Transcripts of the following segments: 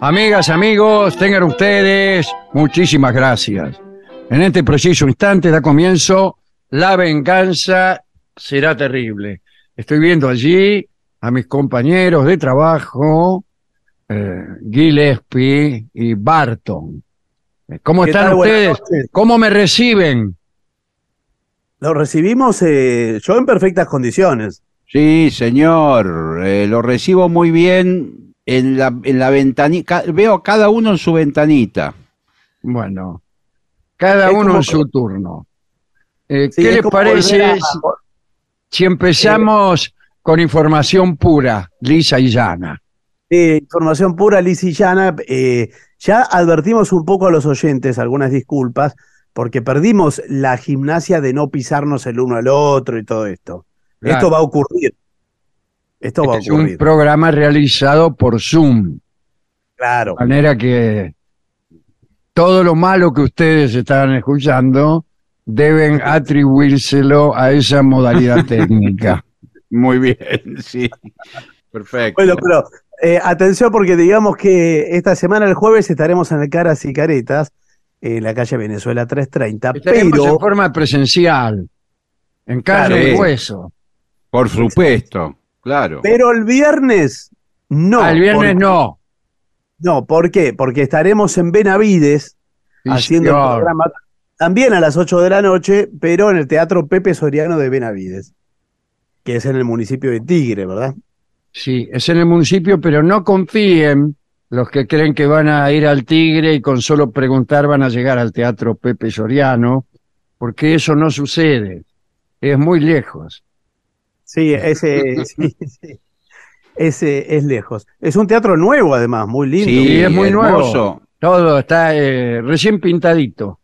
Amigas, amigos, tengan ustedes muchísimas gracias. En este preciso instante da comienzo La venganza será terrible. Estoy viendo allí a mis compañeros de trabajo, eh, Gillespie y Barton. Eh, ¿Cómo ¿Qué están ustedes? ¿Cómo me reciben? Lo recibimos eh, yo en perfectas condiciones. Sí, señor, eh, lo recibo muy bien en la, en la ventanita. Veo a cada uno en su ventanita. Bueno, cada Es uno en su turno. Eh, Sí, ¿Qué es les parece a- si empezamos con información pura, lisa y llana? Eh, información pura, lisa y llana. eh, ya advertimos un poco a los oyentes, algunas disculpas, porque perdimos la gimnasia de no pisarnos el uno al otro y todo esto. Claro. Esto va a ocurrir. Esto va a Este es un programa realizado por Zoom, Claro. de manera que todo lo malo que ustedes están escuchando deben atribuírselo a esa modalidad técnica. Muy bien, sí. Perfecto. Bueno, pero eh, atención porque digamos que esta semana, el jueves, estaremos en el Caras y Caretas, en la calle Venezuela 330, Estaremos pero... en forma presencial, en carne Claro. y hueso. Por supuesto, claro. Pero el viernes no. Ah, el viernes no. No, ¿por qué? Porque estaremos en Benavides Sí, haciendo el programa también a las 8 de la noche, pero en el Teatro Pepe Soriano de Benavides, que es en el municipio de Tigre, ¿verdad? Sí, es en el municipio, pero no confíen los que creen que van a ir al Tigre y con solo preguntar van a llegar al Teatro Pepe Soriano, porque eso no sucede. Es muy lejos. Sí, ese, sí, sí. ese es lejos. Es un teatro nuevo, además, muy lindo. Sí, es muy nuevo. Todo está eh, recién pintadito.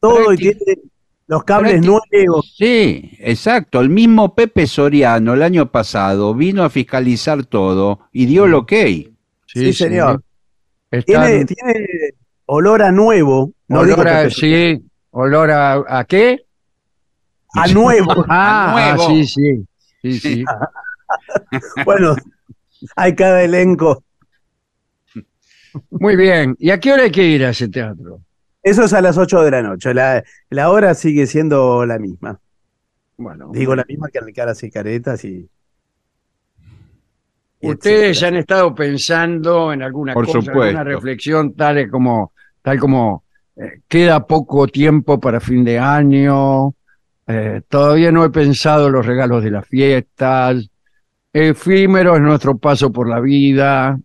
Todo y tiene los cables nuevos. Sí, exacto. El mismo Pepe Soriano el año pasado vino a fiscalizar todo y dio el ok. Sí, señor. Están- Tiene, tiene olor a nuevo. No olor a, sí, olor a, ¿a qué? a nuevo. Ah, nuevo. ah, sí, sí. Sí, sí. bueno, hay cada elenco. Muy bien. ¿Y a qué hora hay que ir a ese teatro? Eso es a las 8 de la noche. La, la hora sigue siendo la misma. Bueno, Digo la misma que caras y caretas y. y ustedes etcétera. han estado pensando en alguna Por cosa, supuesto. alguna reflexión tal como, tal como eh, queda poco tiempo para fin de año, eh, todavía no he pensado en los regalos de las fiestas, efímero es nuestro paso por la vida,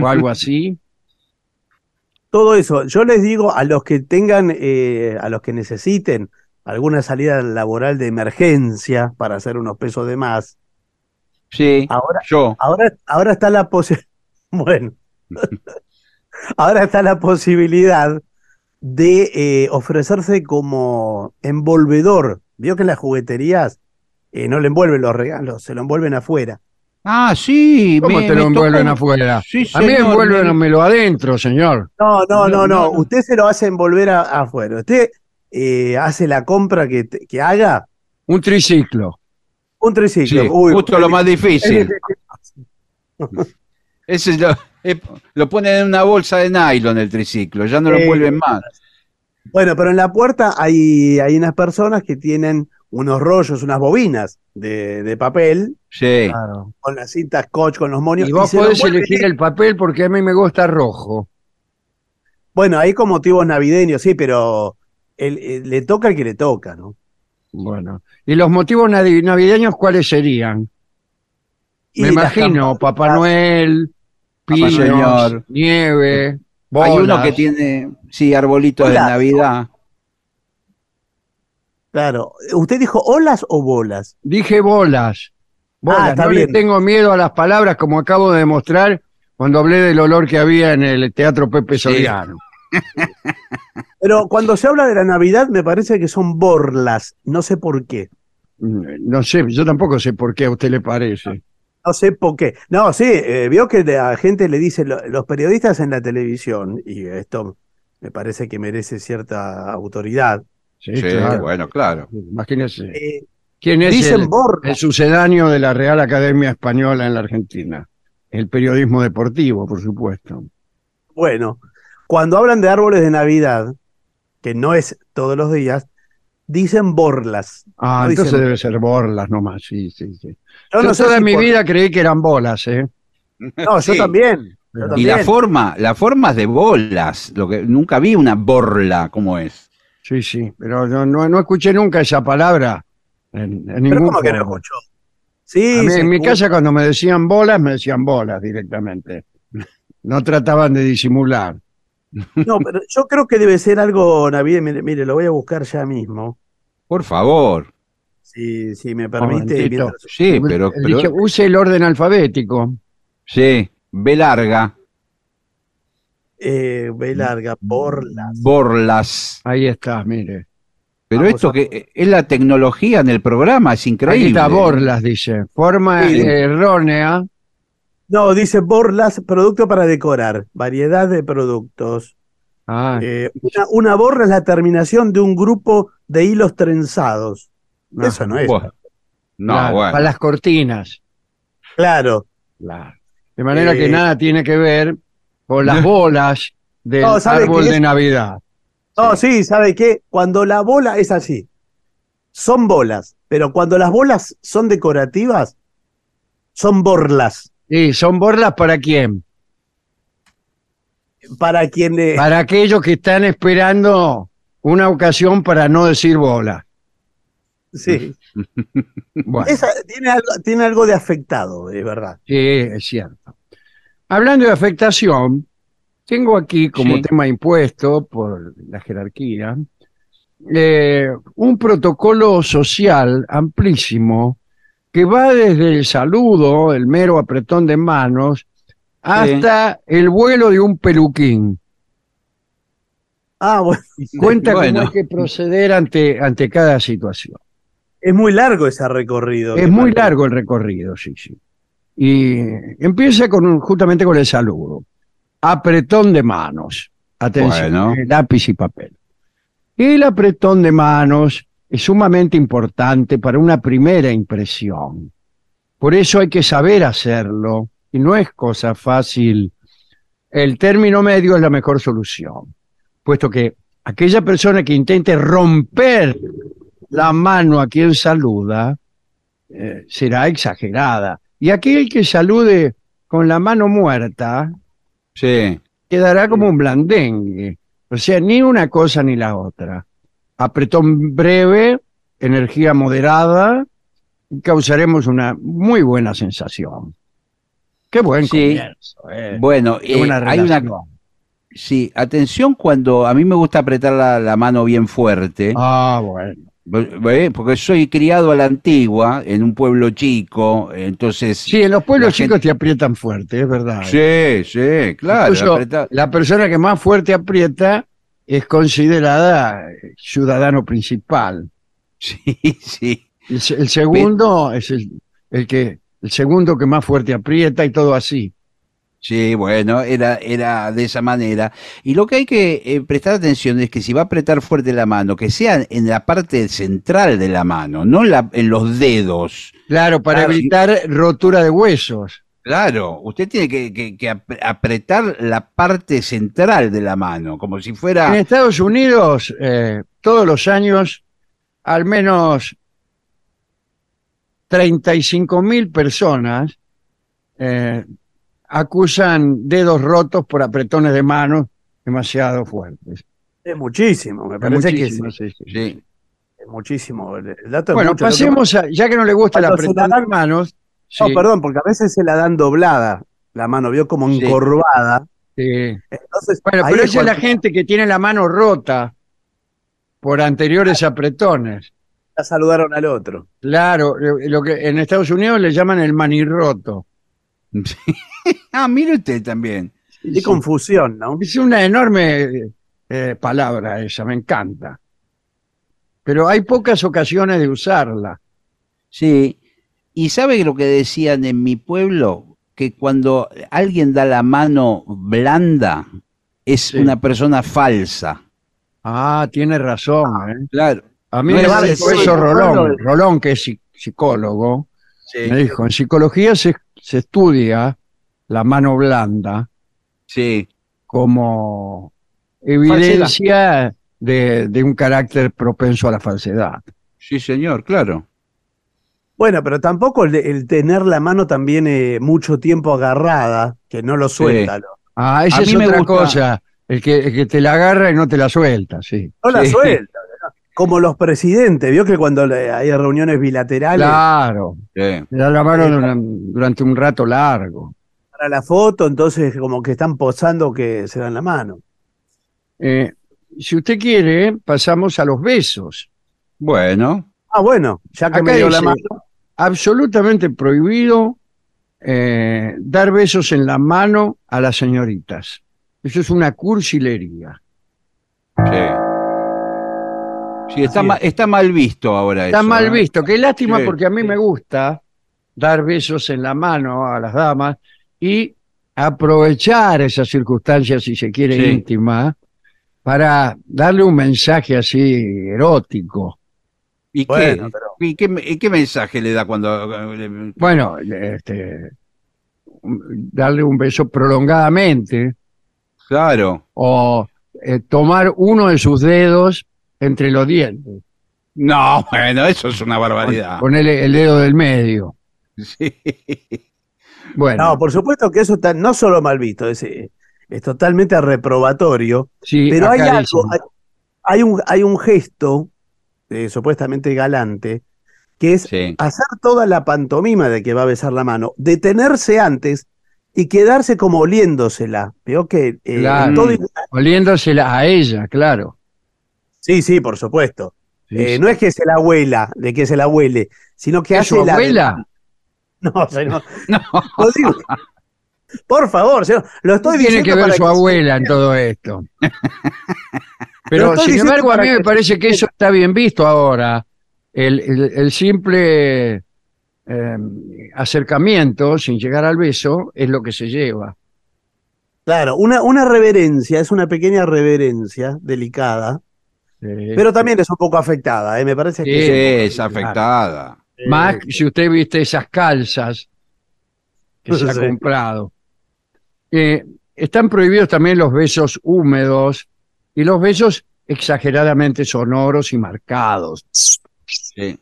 o algo así. Todo eso. Yo les digo a los que tengan, eh, a los que necesiten alguna salida laboral de emergencia para hacer unos pesos de más. Sí, Ahora, yo. ahora, ahora está la posibilidad. Bueno. ahora está la posibilidad de eh, ofrecerse como envolvedor. Vio que en las jugueterías eh, no le envuelven los regalos, se lo envuelven afuera. Ah, sí. ¿Cómo me- te lo envuelven tocó- afuera? Sí, A mí señor, me- envuélvenmelo adentro, señor. No, no, No, no, no. Usted se lo hace envolver a- afuera. Usted eh, hace la compra que, que haga. Un triciclo. Un triciclo. Sí, Uy, justo lo más difícil. Ese es lo, eh, lo ponen en una bolsa de nylon el triciclo, ya no lo Eh, envuelven más. Bueno, pero en la puerta hay, hay unas personas que tienen unos rollos, unas bobinas de, de papel Sí. Claro. con las cintas scotch, con los monios. Y vos podés elegir el papel porque a mí me gusta rojo. Bueno, ahí con motivos navideños, sí, pero el- el- le toca al que le toca, ¿no? Bueno. ¿Y los motivos navi- navideños cuáles serían? Y Me imagino, Papá Noel, pinos, Señor. nieve, Hay uno bolas. que tiene, sí, arbolitos de Bolas. Navidad. Claro. ¿Usted dijo olas o bolas? Dije bolas. Bolas. Ah, está no le bien. tengo miedo a las palabras, como acabo de demostrar cuando hablé del olor que había en el Teatro Pepe Soriano. Pero cuando se habla de la Navidad, me parece que son borlas. No sé por qué. No sé, yo tampoco sé por qué a usted le parece. No sé por qué. No, sí, eh, vio que la gente le dice, lo- los periodistas en la televisión, y esto me parece que merece cierta autoridad, Sí, Sí, claro. bueno, claro. Imagínese. eh, ¿Quién es dicen el, el sucedáneo de la Real Academia Española en la Argentina? El periodismo deportivo, por supuesto. Bueno, cuando hablan de árboles de Navidad, que no es todos los días, dicen borlas. Ah, No entonces dicen- debe ser borlas nomás, sí, sí, sí. Yo Yo no sé toda si mi por- vida creí que eran bolas, ¿eh? No, yo Sí. también. yo Y también. la forma, la forma es de bolas, lo que nunca vi una borla como es. Sí, sí, pero no, no, no escuché nunca esa palabra en, en Pero ningún ¿cómo que no escuchó? Sí, mí- se en mi casa cuando me decían bolas, me decían bolas directamente. No trataban de disimular. No, pero yo creo que debe ser algo navideño. Mire, mire, lo voy a buscar ya mismo. Por favor. Si, si me permite. mientras- Sí, pero, pero Dije, use el orden alfabético. sí, B larga, eh, B larga, borlas. borlas. Ahí está, mire. Pero Vamos esto a- que es la tecnología en el programa, es increíble. está borlas, dice. Forma Sí. errónea. No, dice borlas, producto para decorar. Variedad de productos. Ah, Eh, una, una borla es la terminación de un grupo de hilos trenzados. no, Eso no es. Bueno, no, claro, bueno. Para las cortinas. Claro. Claro. De manera que Eh, nada tiene que ver con las bolas del No, ¿sabe árbol de es? Navidad. No, sí, ¿sabe qué? Cuando la bola es así, son bolas, pero cuando las bolas son decorativas, son borlas. Y son borlas para quién? Para quien le... Para aquellos que están esperando una ocasión para no decir bola. Sí. Bueno, Esa, tiene, algo, tiene algo de afectado, de verdad. sí, es cierto. Hablando de afectación, tengo aquí como Sí. tema impuesto por la jerarquía eh, un protocolo social amplísimo que va desde el saludo, el mero apretón de manos, hasta el vuelo de un peluquín. Ah, bueno, Cuenta Bueno. cómo hay que proceder ante, ante cada situación. es muy largo ese recorrido. Es muy largo el recorrido, sí, sí. Y empieza con justamente con el saludo. Apretón de manos. Atención, Bueno. eh, lápiz y papel. El apretón de manos es sumamente importante para una primera impresión. Por eso hay que saber hacerlo y no es cosa fácil. El término medio es la mejor solución, puesto que aquella persona que intente romper la mano a quien saluda eh, será exagerada. Y aquel que salude con la mano muerta Sí. quedará como un blandengue. O sea, ni una cosa ni la otra. Apretón breve, energía moderada, causaremos una muy buena sensación. Qué buen Sí. comienzo. eh. Bueno, Qué eh, hay una. Sí, atención cuando a mí me gusta apretar la, la mano bien fuerte. Ah, bueno. ¿ve? Porque soy criado a la antigua, en un pueblo chico, entonces... Sí, en los pueblos gente- chicos te aprietan fuerte, es verdad. eh. sí, sí, claro. Incluso apreta- la persona que más fuerte aprieta es considerada eh, ciudadano principal. Sí, sí. El, se- el segundo es el, el que el segundo que más fuerte aprieta y todo así. Sí, bueno, era, era de esa manera. Y lo que hay que eh, prestar atención es que si va a apretar fuerte la mano, que sea en la parte central de la mano, no en, la- en los dedos. Claro, para y- evitar rotura de huesos. Claro, usted tiene que, que- que ap- apretar la parte central de la mano, como si En fuera... Estados Unidos, eh, todos los años, al menos 35 mil personas eh, acusan dedos rotos por apretones de manos demasiado fuertes. Es muchísimo, me Es parece muchísimo, que sí, sí, sí. Sí. es muchísimo. El es Bueno, mucho. Pasemos a, ya que no le gusta el apretón de dan- No, perdón, porque a veces se la dan doblada, la mano, vio como encorvada. sí. Entonces, Bueno, pero es esa es la gente que tiene la mano rota por anteriores apretones. ya saludaron al otro. Claro, lo lo que en Estados Unidos le llaman el manirroto. ah, mire usted también. Qué confusión, ¿no? Es una enorme eh, palabra esa, me encanta. Pero hay pocas ocasiones de usarla. Sí. ¿Y sabe lo que decían en mi pueblo? Que cuando alguien da la mano blanda, es Sí. una persona falsa. Ah, tiene razón. ¿eh? Claro. A mí No me es dijo eso Rolón. Rolón, que es psi- psicólogo, Sí. me dijo, en psicología se, se estudia la mano blanda Sí. como evidencia de, de un carácter propenso a la falsedad. Sí, señor, claro. Bueno, pero tampoco el, de- el tener la mano también eh, mucho tiempo agarrada, que no lo suelta, ¿no? Ah, esa A es mí me otra gusta- cosa. El que, el que te la agarra y no te la suelta, sí. No la Sí. suelta. ¿no? Como los presidentes, vio que cuando hay reuniones bilaterales Claro. Sí. Le da la mano duran- durante un rato largo. para la foto, entonces como que están posando que se dan la mano. Eh, si usted quiere, pasamos a los besos. Bueno. Ah, bueno, ya que Acá me dio la mano. Absolutamente prohibido eh, dar besos en la mano a las señoritas. Eso es una cursilería. Sí. Sí, está, ma- está mal visto ahora Está eso. mal ¿eh? visto. Qué lástima Sí, porque a mí sí. me gusta dar besos en la mano a las damas y aprovechar esa circunstancia, si se quiere, íntima, para darle un mensaje así erótico. ¿Y, Bueno, qué, pero- y qué, y qué mensaje le da cuando... eh, Bueno, este, darle un beso prolongadamente Claro. o eh, tomar uno de sus dedos entre los dientes. No, bueno, eso es una barbaridad. Ponerle el dedo del medio. Sí. Bueno, No, por supuesto que eso está no solo mal visto, es, eh, es totalmente reprobatorio, sí, pero hay algo, hay un, hay un gesto eh, supuestamente galante, que es Sí. hacer toda la pantomima de que va a besar la mano, detenerse antes y quedarse como oliéndosela. Veo que eh, Claro. todo- oliéndosela a ella, claro. sí, sí, por supuesto. Sí, Eh, sí. No es que se la huela, de que se la huele, sino que ¿Es hace su la abuela? No, señor, No. digo. Por favor, señor, lo estoy tiene diciendo que ver para su que- abuela en todo esto? Pero sin embargo, a mí me parece que eso está bien visto ahora. El, el- el simple eh, acercamiento, sin llegar al beso, es lo que se lleva. Claro, una, una reverencia, es una pequeña reverencia delicada, pero también es un poco afectada, ¿eh? me parece que Sí, es afectada. Más si usted viste esas calzas que se ha comprado. Eh, están prohibidos también los besos húmedos y los besos exageradamente sonoros y marcados. Sí.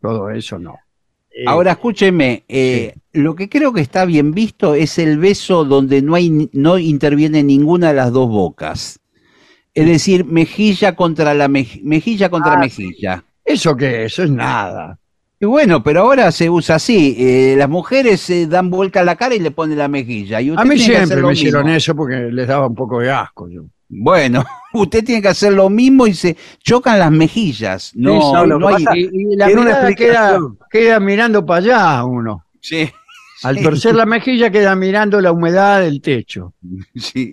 Todo eso no. Eh, Ahora escúcheme, eh, lo que creo que está bien visto es el beso donde no hay no interviene ninguna de las dos bocas. Es decir, mejilla contra la mej- mejilla contra Ah, mejilla. ¿Eso qué es? Eso es nada. Y bueno, pero ahora se usa así. eh, las mujeres se dan vuelta a la cara y le ponen la mejilla. Y usted A mí tiene que hacer siempre lo me hicieron eso porque les daba un poco de asco. Yo. Bueno, usted tiene que hacer lo mismo y se chocan las mejillas. No, Sí, no, lo no que hay. pasa- Y, y la mirada queda, mirando para allá uno. Sí, Al sí, torcer la mejilla queda mirando la humedad del techo. sí.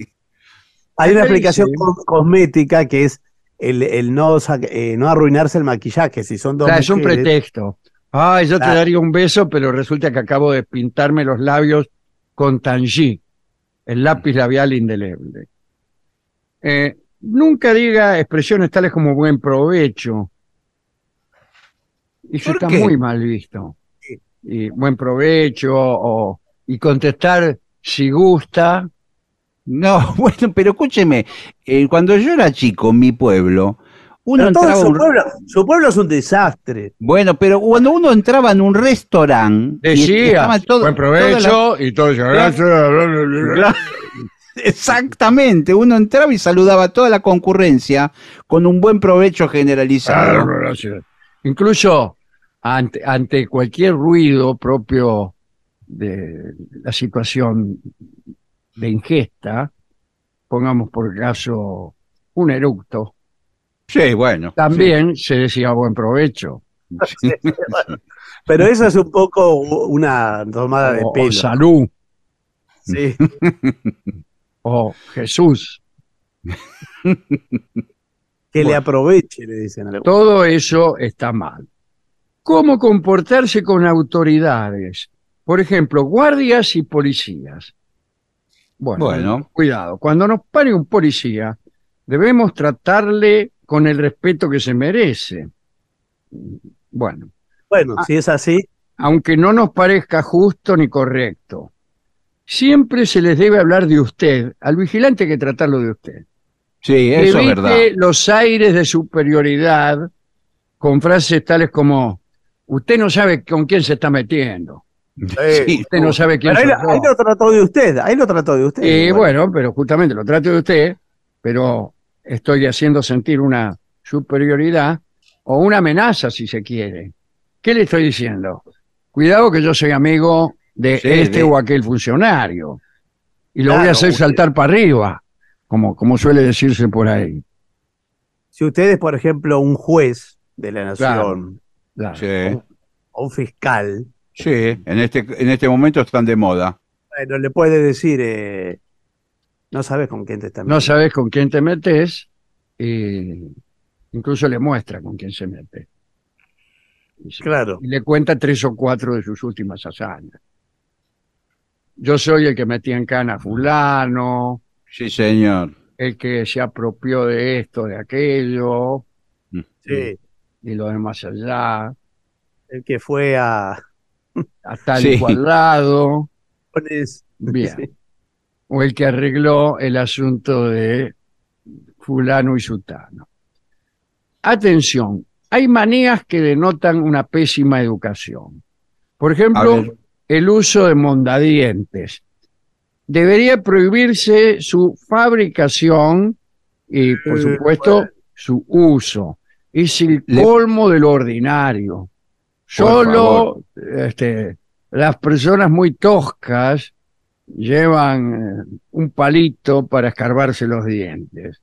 Hay una co- cosmética que es el, el no, eh, no arruinarse el maquillaje. Si son dos Claro, es un pretexto. Ay, yo te daría un beso, pero resulta que acabo de pintarme los labios con Tangy, el lápiz labial indeleble. Eh, nunca diga expresiones tales como buen provecho. Eso ¿Por está qué? muy mal visto. Y buen provecho o, y contestar si gusta. No, bueno, pero escúcheme, eh, cuando yo era chico en mi pueblo, uno Pero todo su, un- pueblo, su pueblo es un desastre. Bueno, pero cuando uno entraba en un restaurante, Decía, todo- buen provecho y todo eso. Exactamente, uno entraba y saludaba a toda la concurrencia con un buen provecho generalizado. Incluso ante, ante cualquier ruido propio de la situación de ingesta, pongamos por caso un eructo, Sí, bueno. también se decía buen provecho. sí. Pero eso es un poco una tomada de O, o pelo. salud, Sí. o Jesús. Que le aproveche, le dicen. Todo eso está mal. ¿Cómo comportarse con autoridades? Por ejemplo, guardias y policías. Bueno, Bueno. cuidado. Cuando nos pare un policía, debemos tratarle con el respeto que se merece. Bueno, Bueno, Ah. si es así, aunque no nos parezca justo ni correcto, siempre se les debe hablar de usted. Al vigilante hay que tratarlo de usted. Sí, eso es Evite verdad. los aires de superioridad con frases tales como usted no sabe con quién se está metiendo, Sí, usted no sabe quién Pero ahí, ahí yo". lo trató de usted, ahí lo trató de usted. Eh, Bueno, bueno, pero justamente lo trato de usted, pero estoy haciendo sentir una superioridad o una amenaza si se quiere. ¿Qué le estoy diciendo? Cuidado que yo soy amigo de Sí, este de- o aquel funcionario y lo voy a hacer usted- saltar para arriba, como, como suele decirse por ahí. Si usted es, por ejemplo, un juez de la nación Claro. Sí, o un fiscal, sí, en este, en este momento están de moda. bueno, le puede decir, eh, no sabes con quién te está no sabes con quién te metes y incluso le muestra con quién se mete. Claro. y le cuenta tres o cuatro de sus últimas hazañas. Yo soy el que metía en cana a fulano, Sí, señor. el que se apropió de esto, de aquello, Sí, y lo demás allá, el que fue a... a tal Sí. y cual lado, Pones- bien. Sí. o el que arregló el asunto de fulano y sutano. Atención, hay manías que denotan una pésima educación. Por ejemplo. El uso de mondadientes. Debería prohibirse su fabricación y, por Eh, supuesto, bueno. su uso. Es el Le- colmo del ordinario. Solo este, las personas muy toscas llevan eh, un palito para escarbarse los dientes.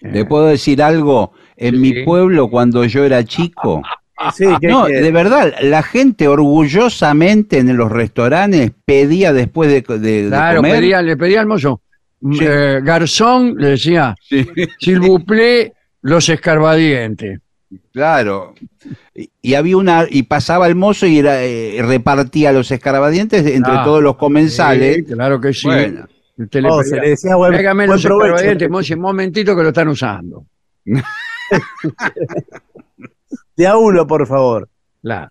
¿Le Eh, puedo decir algo? En Sí. mi pueblo, cuando yo era chico, Sí, que- no, que- de verdad, la gente orgullosamente en los restaurantes pedía después de, de- de claro, comer. pedía- le pedía al mozo, Sí. eh, garzón, le decía, Sí, s'il vous plaît, los escarbadientes. claro. Y, y había una y pasaba el mozo y era, eh, repartía los escarabadientes entre Ah, todos los comensales. Sí, claro que sí. Bueno, Usted le Oh, se le decía buen, tráigame buen los provecho. escarbadientes, mozo, un momentito que lo están usando. De a uno, por favor. Claro.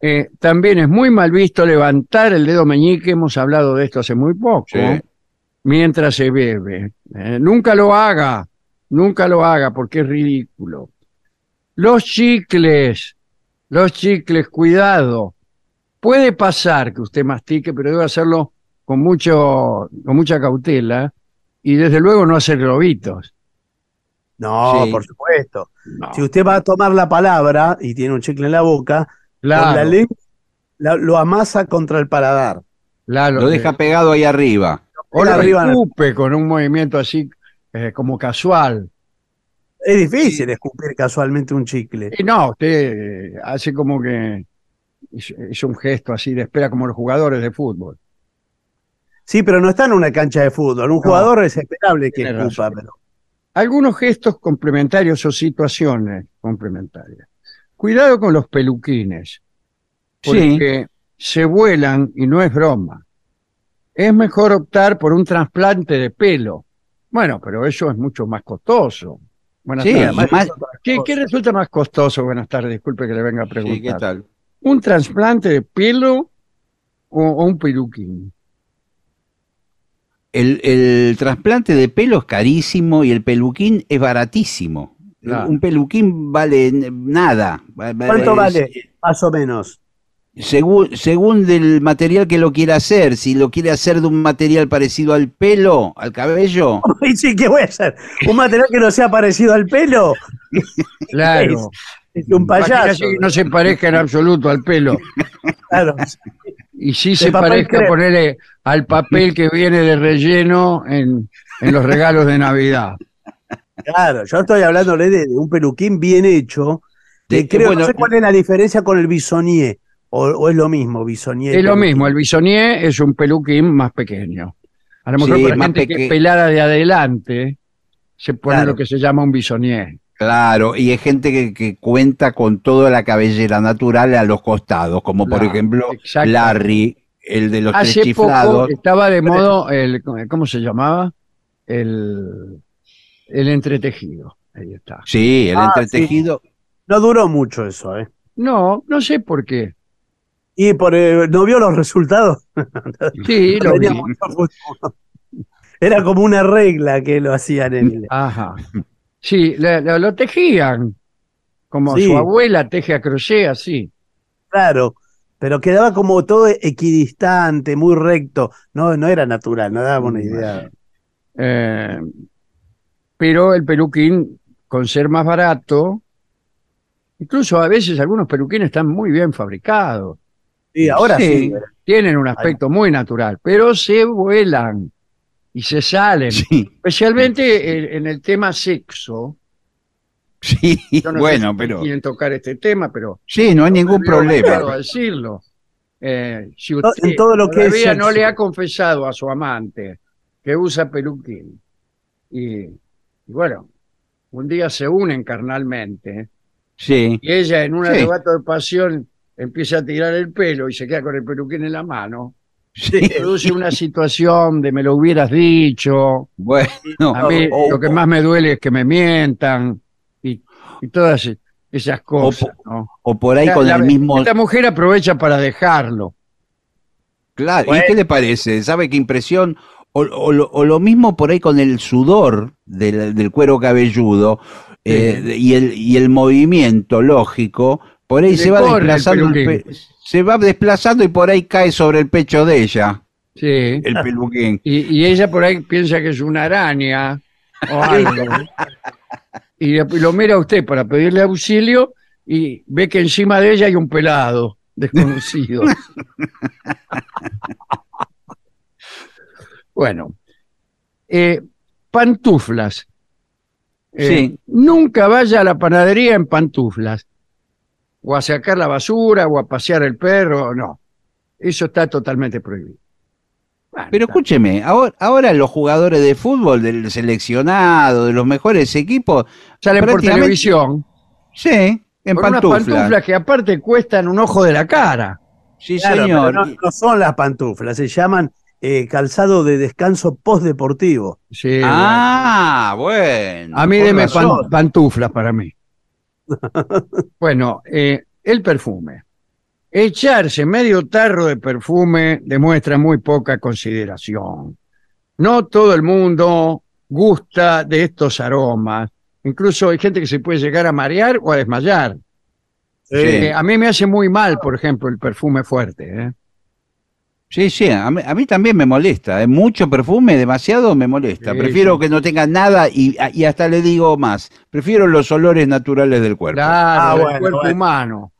Eh, también es muy mal visto levantar el dedo meñique, hemos hablado de esto hace muy poco, Sí. mientras se bebe. Eh, nunca lo haga. nunca lo haga porque es ridículo. Los chicles, los chicles, cuidado. Puede pasar que usted mastique, pero debe hacerlo con, mucho, con mucha cautela y desde luego no hacer globitos. No, Sí. por supuesto. No, Si usted va a tomar la palabra y tiene un chicle en la boca, claro, con la lengua la- lo amasa contra el paladar. claro, Lo deja pegado ahí arriba. o lo escupe con un movimiento así eh, como casual. Es difícil escupir casualmente un chicle. Y no, usted eh, hace como que es, un gesto así de espera como los jugadores de fútbol. Sí, pero no está en una cancha de fútbol. Un jugador es esperable que escupa, pero Algunos gestos complementarios o situaciones complementarias. Cuidado con los peluquines, Sí. porque se vuelan y no es broma. Es mejor optar por un trasplante de pelo. Bueno, pero eso es mucho más costoso. Buenas Sí, tardes. ¿Qué, qué resulta más costoso? Buenas tardes, disculpe que le venga a preguntar. Sí, ¿qué tal? ¿Un trasplante de pelo o, o un peluquín? El, el trasplante de pelo es carísimo y el peluquín es baratísimo. Claro. Un peluquín vale nada. ¿cuánto es- vale? Más o menos. Según, según del material que lo quiera hacer, si lo quiere hacer de un material parecido al pelo, al cabello, Y sí, ¿qué voy a hacer? ¿Un material que no sea parecido al pelo? Claro. Es un payaso. Que no se parezca en absoluto al pelo. Claro. Y sí se parezca crepe. ponerle al papel que viene de relleno en, en los regalos de Navidad. Claro, yo estoy hablándole de, de un peluquín bien hecho. Que De- creo, bueno, no sé cuál es la diferencia con el bisonier. O, o es lo mismo, bisonier. Es lo mismo, el bisonier es un peluquín más pequeño. A lo mejor Sí, para gente que es pelada de adelante, se pone Claro. lo que se llama un bisonier. Claro, y hay gente que, que cuenta con toda la cabellera natural a los costados, como por ejemplo exacto. Larry, el de los tres poco chiflados. estaba de modo, el, ¿cómo se llamaba? El, el entretejido. Ahí está. Sí, el Ah, entretejido. No duró mucho eso, ¿eh? No, no sé por qué. Y por, eh, ¿no vio los resultados? Sí, lo vi. Era como una regla que lo hacían en el... Ajá. Sí, lo tejían. Como Sí. su abuela teje a crochet, así. Claro, pero quedaba como todo equidistante, muy recto. No, no era natural, no daba una idea. Eh, pero el peluquín, con ser más barato, incluso a veces algunos peluquines están muy bien fabricados, Sí, ahora sí. Sí. tienen un aspecto muy natural, pero se vuelan y se salen. Sí, Especialmente en, en el tema sexo. sí, Yo no sé bueno, si pero. quieren tocar este tema, pero Sí, no hay ningún problema. decirlo. Eh, si To- usted en todo lo que es todavía no le ha confesado a su amante que usa peluquín y, y bueno, un día se unen carnalmente Sí, y ella en un Sí. arrebato de pasión empieza a tirar el pelo y se queda con el peluquín en la mano, sí. produce una situación de me lo hubieras dicho, Bueno, a mí o- lo que más me duele es que me mientan y, y todas esas cosas. ¿no? o por ahí La- con la- el mismo. Esta mujer aprovecha para dejarlo. Claro, Bueno. ¿y qué le parece? ¿Sabe qué impresión? O, o lo, mismo por ahí con el sudor del, del cuero cabelludo eh, y, el, y el movimiento lógico, por ahí se va el desplazando, el se va desplazando y por ahí cae sobre el pecho de ella, Sí. el peluquín. Y, y ella por ahí piensa que es una araña o algo. y lo mira a usted para pedirle auxilio y ve que encima de ella hay un pelado desconocido. bueno, eh, pantuflas. Eh, Sí. Nunca vaya a la panadería en pantuflas. O a sacar la basura o a pasear el perro, no. Eso está totalmente prohibido. Bueno, Pero escúcheme, ahora, ahora los jugadores de fútbol, del seleccionado, de los mejores equipos, salen por televisión sí, en con unas pantuflas. pantuflas que aparte cuestan un ojo de la cara. Sí, Claro, señor. pero no, no son las pantuflas, se llaman eh, calzado de descanso postdeportivo. Sí, Ah, bueno. bueno. a mí deme pan- pantuflas para mí. Bueno, eh, el perfume. Echarse medio tarro de perfume demuestra muy poca consideración. No todo el mundo gusta de estos aromas. Incluso hay gente que se puede llegar a marear o a desmayar. Eh, a mí me hace muy mal, por ejemplo, el perfume fuerte. ¿eh? Sí, sí, a mí, a mí también me molesta. ¿eh? Mucho perfume, demasiado me molesta. Sí, Prefiero sí. que no tenga nada y, y hasta le digo más. Prefiero los olores naturales del cuerpo. Claro, Ah, bueno, cuerpo bueno. humano.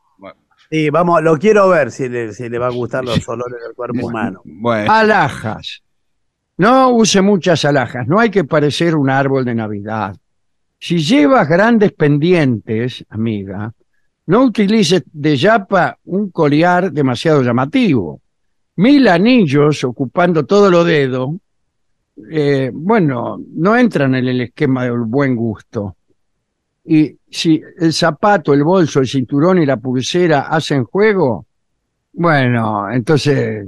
Sí, vamos, lo quiero ver si le, si le va a gustar los olores del cuerpo humano. Bueno, Alhajas. No use muchas alhajas. No hay que parecer un árbol de Navidad. Si llevas grandes pendientes, amiga, no utilices de yapa un collar demasiado llamativo. Mil anillos ocupando todo lo dedo, eh, bueno, no entran en el esquema del buen gusto. Y si el zapato, el bolso, el cinturón y la pulsera hacen juego, bueno, entonces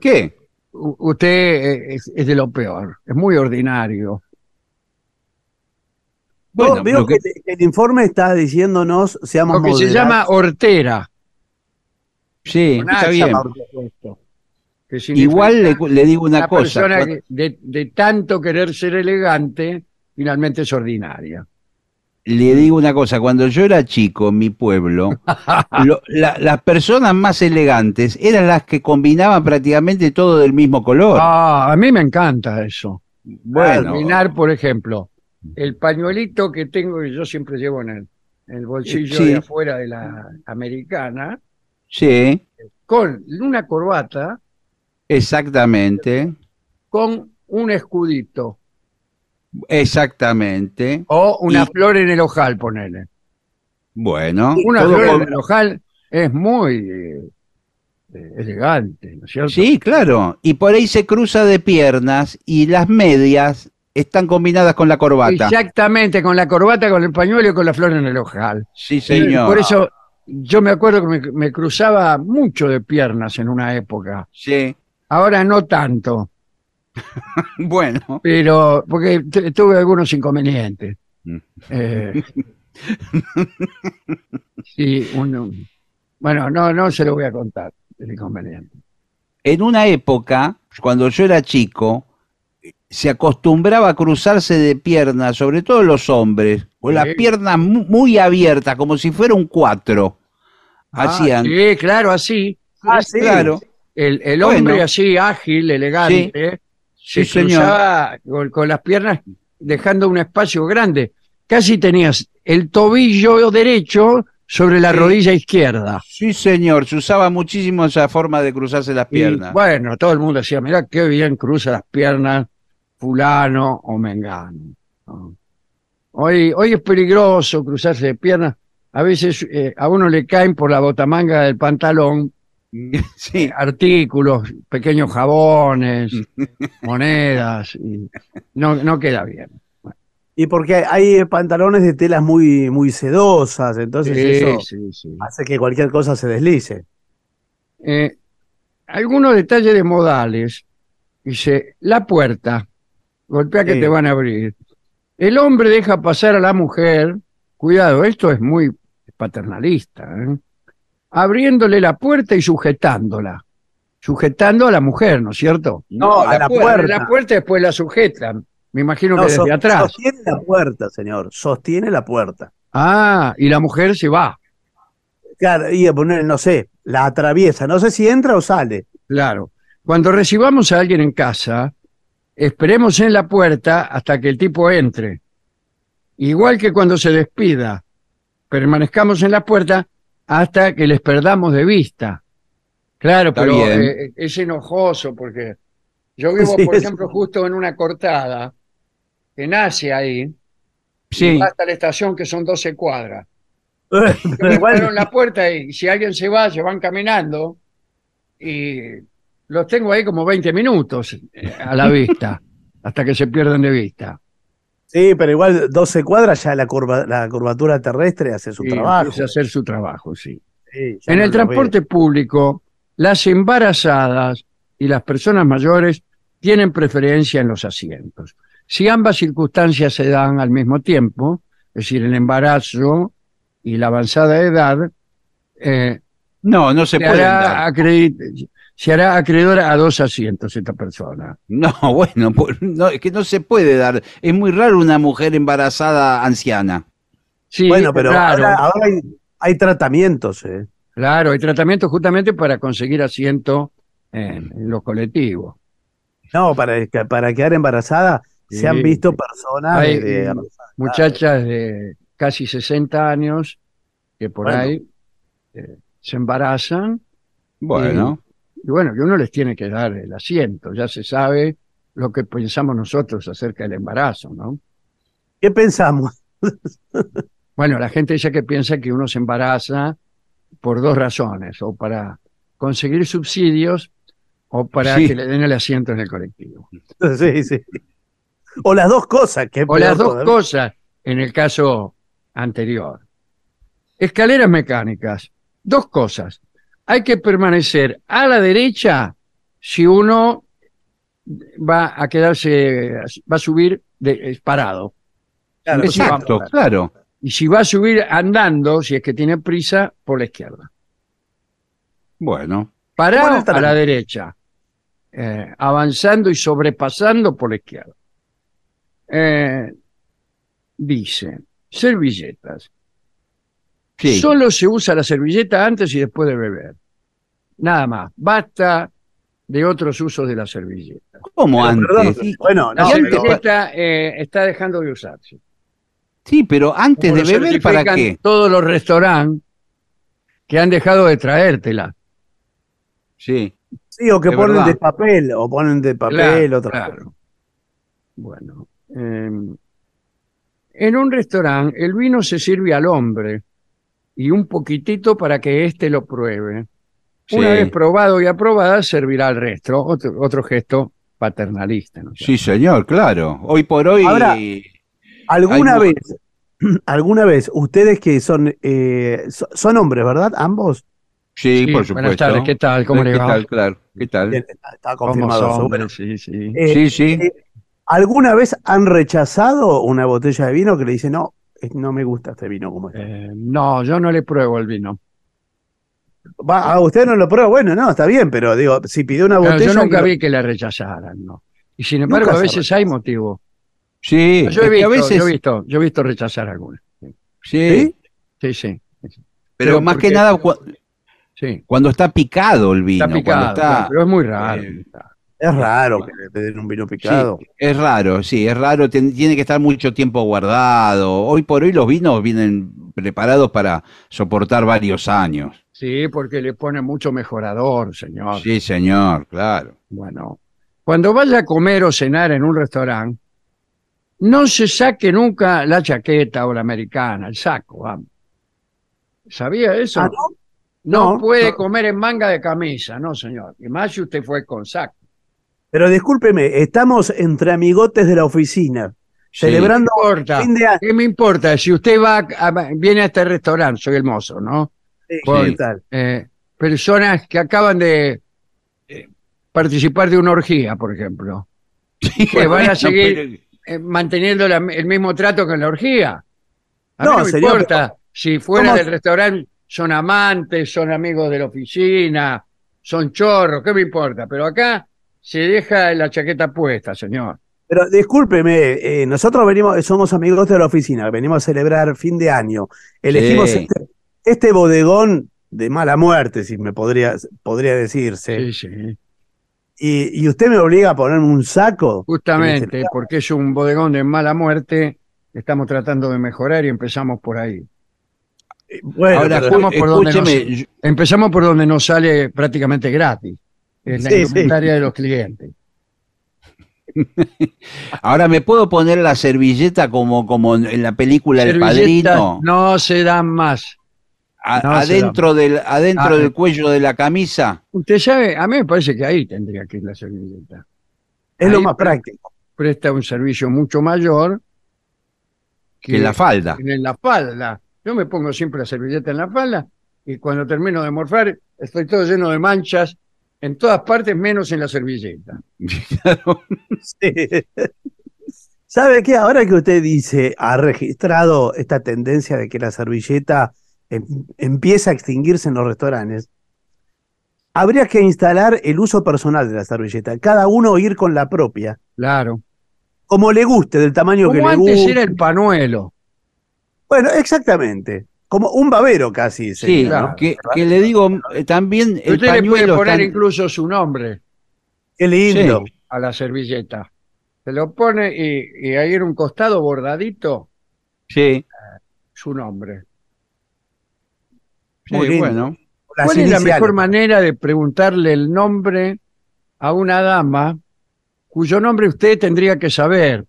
¿qué? u- usted eh, es, es de lo peor, es muy ordinario. Bueno, No, veo que, el informe está diciéndonos seamos Lo que se llama hortera. Sí, Con está bien. que Igual le, le digo una, una cosa. persona cua- que de, de tanto querer ser elegante, finalmente es ordinaria. Le digo una cosa. Cuando yo era chico en mi pueblo, lo- la- las personas más elegantes eran las que combinaban prácticamente todo del mismo color. Ah, a mí me encanta eso. bueno, Combinar, por ejemplo, el pañuelito que tengo, que yo siempre llevo en el, en el bolsillo Sí. de afuera de la americana, sí, con una corbata, exactamente, con un escudito exactamente. o una Y- flor en el ojal, ponele. Bueno, Una flor con- en el ojal es muy eh, elegante, ¿no es cierto? Sí, claro. Y por ahí se cruza de piernas y las medias están combinadas con la corbata. Exactamente, con la corbata, con el pañuelo y con la flor en el ojal. Sí, señor. Por eso yo me acuerdo que me, me cruzaba mucho de piernas en una época. Sí. Ahora no tanto, Bueno. pero porque tuve algunos inconvenientes. Mm. Eh, sí, uno- bueno, no, no se lo voy a contar, el inconveniente. En una época, cuando yo era chico, se acostumbraba a cruzarse de piernas, sobre todo los hombres, con las Sí. piernas mu- muy abiertas, como si fuera un cuatro. Hacían. Ah, sí, claro, así. Ah, sí. Claro. El, el Bueno. hombre así, ágil, elegante, Sí, se señor. cruzaba con, con las piernas dejando un espacio grande. Casi tenías el tobillo derecho sobre la Sí. rodilla izquierda. Sí, señor. Se usaba muchísimo esa forma de cruzarse las Y, piernas. bueno, todo el mundo decía, mirá qué bien cruza las piernas fulano o mengano. ¿no? Hoy, hoy es peligroso cruzarse de piernas. A veces eh, a uno le caen por la botamanga del pantalón Sí. artículos, pequeños jabones, monedas, y no, no queda bien. Y porque hay pantalones de telas muy, muy sedosas, entonces Sí, eso sí, sí. hace que cualquier cosa se deslice. Eh, algunos detalles de modales. Dice, la puerta, golpea que te van a abrir. El hombre deja pasar a la mujer, cuidado, esto es muy paternalista, ¿eh? abriéndole la puerta y sujetándola. Sujetando a la mujer, ¿no es cierto? No, a la puerta. La puerta después la sujetan. Me imagino No, que desde so- atrás. sostiene la puerta, señor, sostiene la puerta. Ah, y la mujer se va, Claro, y a poner, no sé, la atraviesa, no sé si entra o sale. claro. Cuando recibamos a alguien en casa, esperemos en la puerta hasta que el tipo entre. Igual que cuando se despida, permanezcamos en la puerta hasta que les perdamos de vista. Claro, Está pero eh, es enojoso porque yo vivo, Sí, por es- ejemplo, justo en una cortada que nace ahí, Sí. hasta la estación que son 12 cuadras. Me igual, en la puerta y si alguien se va, se van caminando y los tengo ahí como 20 minutos eh, a la vista, hasta que se pierden de vista. sí, pero igual 12 cuadras ya la, curva, la curvatura terrestre hace su trabajo. empieza a hacer su trabajo, sí. En no el transporte público, las embarazadas y las personas mayores tienen preferencia en los asientos. Si ambas circunstancias se dan al mismo tiempo, es decir, el embarazo y la avanzada edad, eh, No, no se, puede se hará acreedora a dos asientos esta persona. No, bueno, por- no, es que no se puede dar. Es muy raro una mujer embarazada anciana. Sí, bueno, pero claro, ahora, ahora hay, hay tratamientos. eh. claro, hay tratamientos justamente para conseguir asiento en, en los colectivos. No, para, para quedar embarazada Sí. se han visto personas Hay, de- de- mm, Muchachas de casi 60 años que por Bueno. ahí eh, se embarazan Bueno, y bueno, que uno les tiene que dar el asiento. Ya se sabe lo que pensamos nosotros acerca del embarazo, ¿no? ¿Qué pensamos? Bueno, la gente dice que piensa que uno se embaraza por dos razones, o para conseguir subsidios o para Sí. que le den el asiento en el colectivo. Sí, sí. O las dos cosas. Que O las dos cosas en el caso anterior. Escaleras mecánicas. Dos cosas. Hay que permanecer a la derecha si uno va a quedarse, va a subir de- parado. Claro, exacto, claro. Y si va a subir andando, si es que tiene prisa, por la izquierda. Bueno, Parado a la derecha. Eh, avanzando y sobrepasando por la izquierda. Eh, dice, servilletas. Sí. Solo se usa la servilleta antes y después de beber. Nada más. Basta de otros usos de la servilleta. ¿Cómo Pero, perdón, antes? Sí, bueno, La no, pero- servilleta eh, está dejando de usarse. sí, pero antes Como de beber, ¿para qué? Todos los restaurantes que han dejado de traértela. Sí. sí, o que ponen verdad. de papel, o ponen de papel, Claro, otra claro. Bueno, eh, en un restaurante el vino se sirve al hombre y un poquitito para que éste lo pruebe. Una vez probado y aprobada, servirá al resto. Otro, otro gesto paternalista. ¿no? Sí, señor, claro. Hoy por hoy. Ahora- ¿Alguna Hay vez, alguna vez, ustedes que son, eh, so- son hombres, ¿verdad? Ambos. sí, Sí, por supuesto. buenas tardes, ¿qué tal? ¿Cómo le ¿Qué va? tal? Claro. ¿Qué tal? Está ¿Cómo confirmado. son, seguro. hombre? Sí, sí. Eh, Sí, sí. eh, ¿Alguna vez han rechazado una botella de vino que le dicen, no, no me gusta este vino como este? Eh, no, yo no le pruebo el vino. Va, a usted no lo prueba, bueno, no, está bien, pero digo, si pidió una botella. yo nunca que- vi que la rechazaran, ¿no. Y sin embargo, Nunca a veces hay motivo. Sí, Yo he, visto, a veces. yo he visto, yo he visto rechazar algunas. sí, ¿Sí? Sí, sí, pero, pero más porque- que nada cu- sí. cuando está picado el vino. Está picado, cuando está, claro, pero es muy raro. eh, Es raro que le den un vino picado. Sí, es raro, sí, es raro, tiene que estar mucho tiempo guardado. Hoy por hoy los vinos vienen preparados para soportar varios años. Sí, porque le pone mucho mejorador, señor. Sí, señor, claro. Bueno, cuando vaya a comer o cenar en un restaurante, no se saque nunca la chaqueta o la americana, el saco, vamos. ¿Sabía eso? Ah, ¿no? No No, puede no. comer en manga de camisa, no, señor. Y más si usted fue con saco. Pero discúlpeme, estamos entre amigotes de la oficina, Sí. celebrando No importa. fin de año. ¿Qué me importa? Si usted va a- viene a este restaurante, soy el mozo, ¿no? Por- ¿Qué tal? Eh, personas que acaban de eh, participar de una orgía, por ejemplo, que van a seguir eh, manteniendo la- el mismo trato que en la orgía. A mí No, no me señor, importa si fuera ¿cómo- del restaurante son amantes, son amigos de la oficina, son chorros, ¿qué me importa? Pero acá se deja la chaqueta puesta, señor. Pero discúlpeme, eh, nosotros venimos, somos amigos de la oficina, venimos a celebrar fin de año. Elegimos Sí. este, este bodegón de mala muerte, si me podría, podría decirse. Sí, sí. Y, y usted me obliga a ponerme un saco. Justamente, porque es un bodegón de mala muerte, estamos tratando de mejorar y empezamos por ahí. Bueno, Ahora, pero- por donde nos- Empezamos por donde nos sale prácticamente gratis. Es la Sí, de los clientes. ahora me puedo poner la servilleta como, como en la película El Padrino, No se dan más. a- no se adentro, del, adentro Ah, del eh. cuello de la camisa. Usted sabe, a mí me parece que ahí tendría que ir la servilleta. es lo más práctico. Presta un servicio mucho mayor Que la falda. en la falda. Yo me pongo siempre la servilleta en la falda y cuando termino de morfar estoy todo lleno de manchas en todas partes menos en la servilleta. Sí. ¿Sabe qué? Ahora que usted dice, ha registrado esta tendencia de que la servilleta em- empieza a extinguirse en los restaurantes, habría que instalar el uso personal de la servilleta. Cada uno ir con la propia. Claro. Como le guste, del tamaño Como que le antes guste. era el panuelo. Bueno, exactamente. Como un babero casi. Sí, sería, claro. ¿no? que, que le digo eh, también el Usted le puede poner está- incluso su nombre Qué lindo. Sí. a la servilleta. Se lo pone y, y ahí en un costado bordadito Sí, su nombre. Muy bueno. Las ¿Cuál es la mejor manera de preguntarle el nombre a una dama cuyo nombre usted tendría que saber?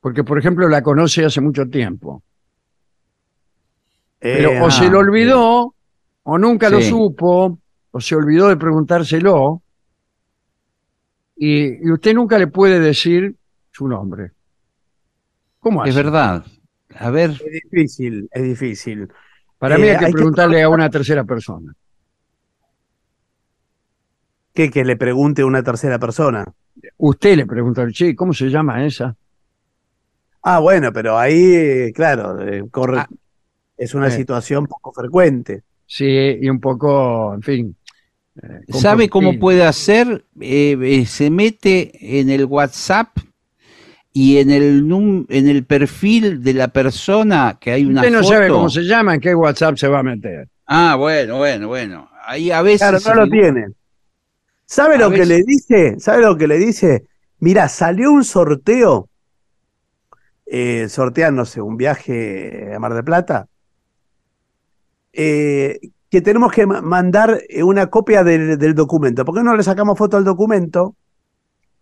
Porque, por ejemplo, la conoce hace mucho tiempo. Eh, Pero o ah, se lo olvidó, o nunca lo supo, o se olvidó de preguntárselo, y, y usted nunca le puede decir su nombre. ¿Cómo Es hace? verdad. A ver, Es difícil, es difícil. Para Eh, mí hay que hay que- preguntarle a una tercera persona. Que, que le pregunte a una tercera persona. Usted le pregunta, che, ¿cómo se llama esa? Ah, bueno, pero ahí, eh, claro, eh, corre, Ah. Es una Eh. situación poco frecuente. Sí, y un poco, en fin. eh, ¿sabe cómo puede hacer? Eh, eh, se mete en el WhatsApp y en el num- en el perfil de la persona que hay una Usted no foto. sabe cómo se llama, en qué WhatsApp se va a meter. Ah, bueno, bueno, bueno. Ahí a veces Claro, no lo tiene. ¿Sabe A lo que le dice? ¿Sabe lo que le dice? Mira, salió un sorteo, eh, sortean, no sé, un viaje a Mar del Plata, eh, que tenemos que ma- mandar eh, una copia del, del documento. ¿Por qué no le sacamos foto al documento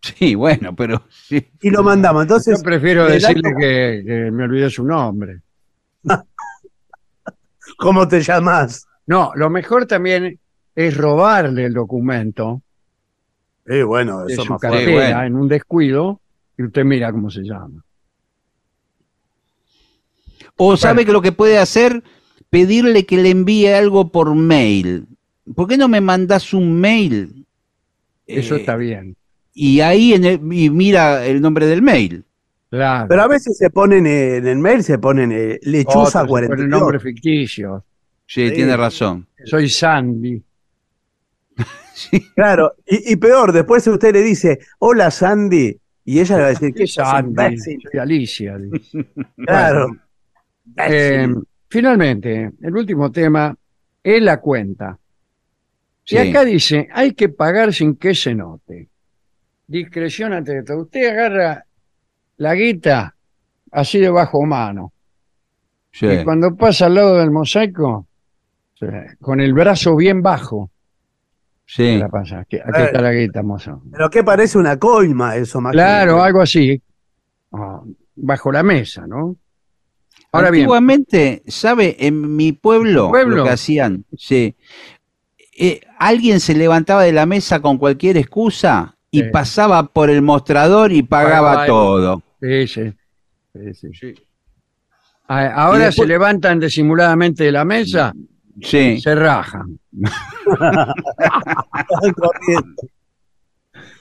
Sí, bueno, pero sí. y lo mandamos? Entonces, Yo prefiero decirle que, que me olvidé su nombre. ¿cómo te llamas? No, lo mejor también es robarle el documento Eh, bueno, de eso es su más fuerte. cartera bueno. en un descuido y usted mira cómo se llama. O sabe que lo que puede hacer, pedirle que le envíe algo por mail. ¿Por qué no me mandas un mail? Eso Eh, está bien. Y ahí en el- y mira el nombre del mail. Claro. Pero a veces se ponen eh, en el mail, se ponen eh, lechuza Otro se pone 42. nombre ficticio. Sí, Sí. tiene razón. Soy Sandy. Sí. Claro, y, y peor, después usted le dice, hola Sandy, y ella le va a decir, ¿Qué ¿qué sos, Sandy? imbécil?". Soy Alicia. dice. Claro. Eh. Finalmente, el último tema es la cuenta. Sí. Y acá dice, hay que pagar sin que se note. Discreción ante todo. Usted agarra la guita así de bajo mano. Sí. Y cuando pasa al lado del mosaico, sí, con el brazo bien bajo, Sí. la pasa. Aquí, aquí está la guita, mozo. Pero que parece una coima eso más que- Claro, algo así. Ah, bajo la mesa, ¿no? Ahora bien, Antiguamente, ¿sabe? En mi pueblo, ¿Pueblo? lo que hacían, sí. eh, alguien se levantaba de la mesa con cualquier excusa y Sí. pasaba por el mostrador y pagaba Pagaba, todo. sí, sí. Sí, sí. Ah, Ahora Y después- se levantan disimuladamente de la mesa, Sí. se rajan.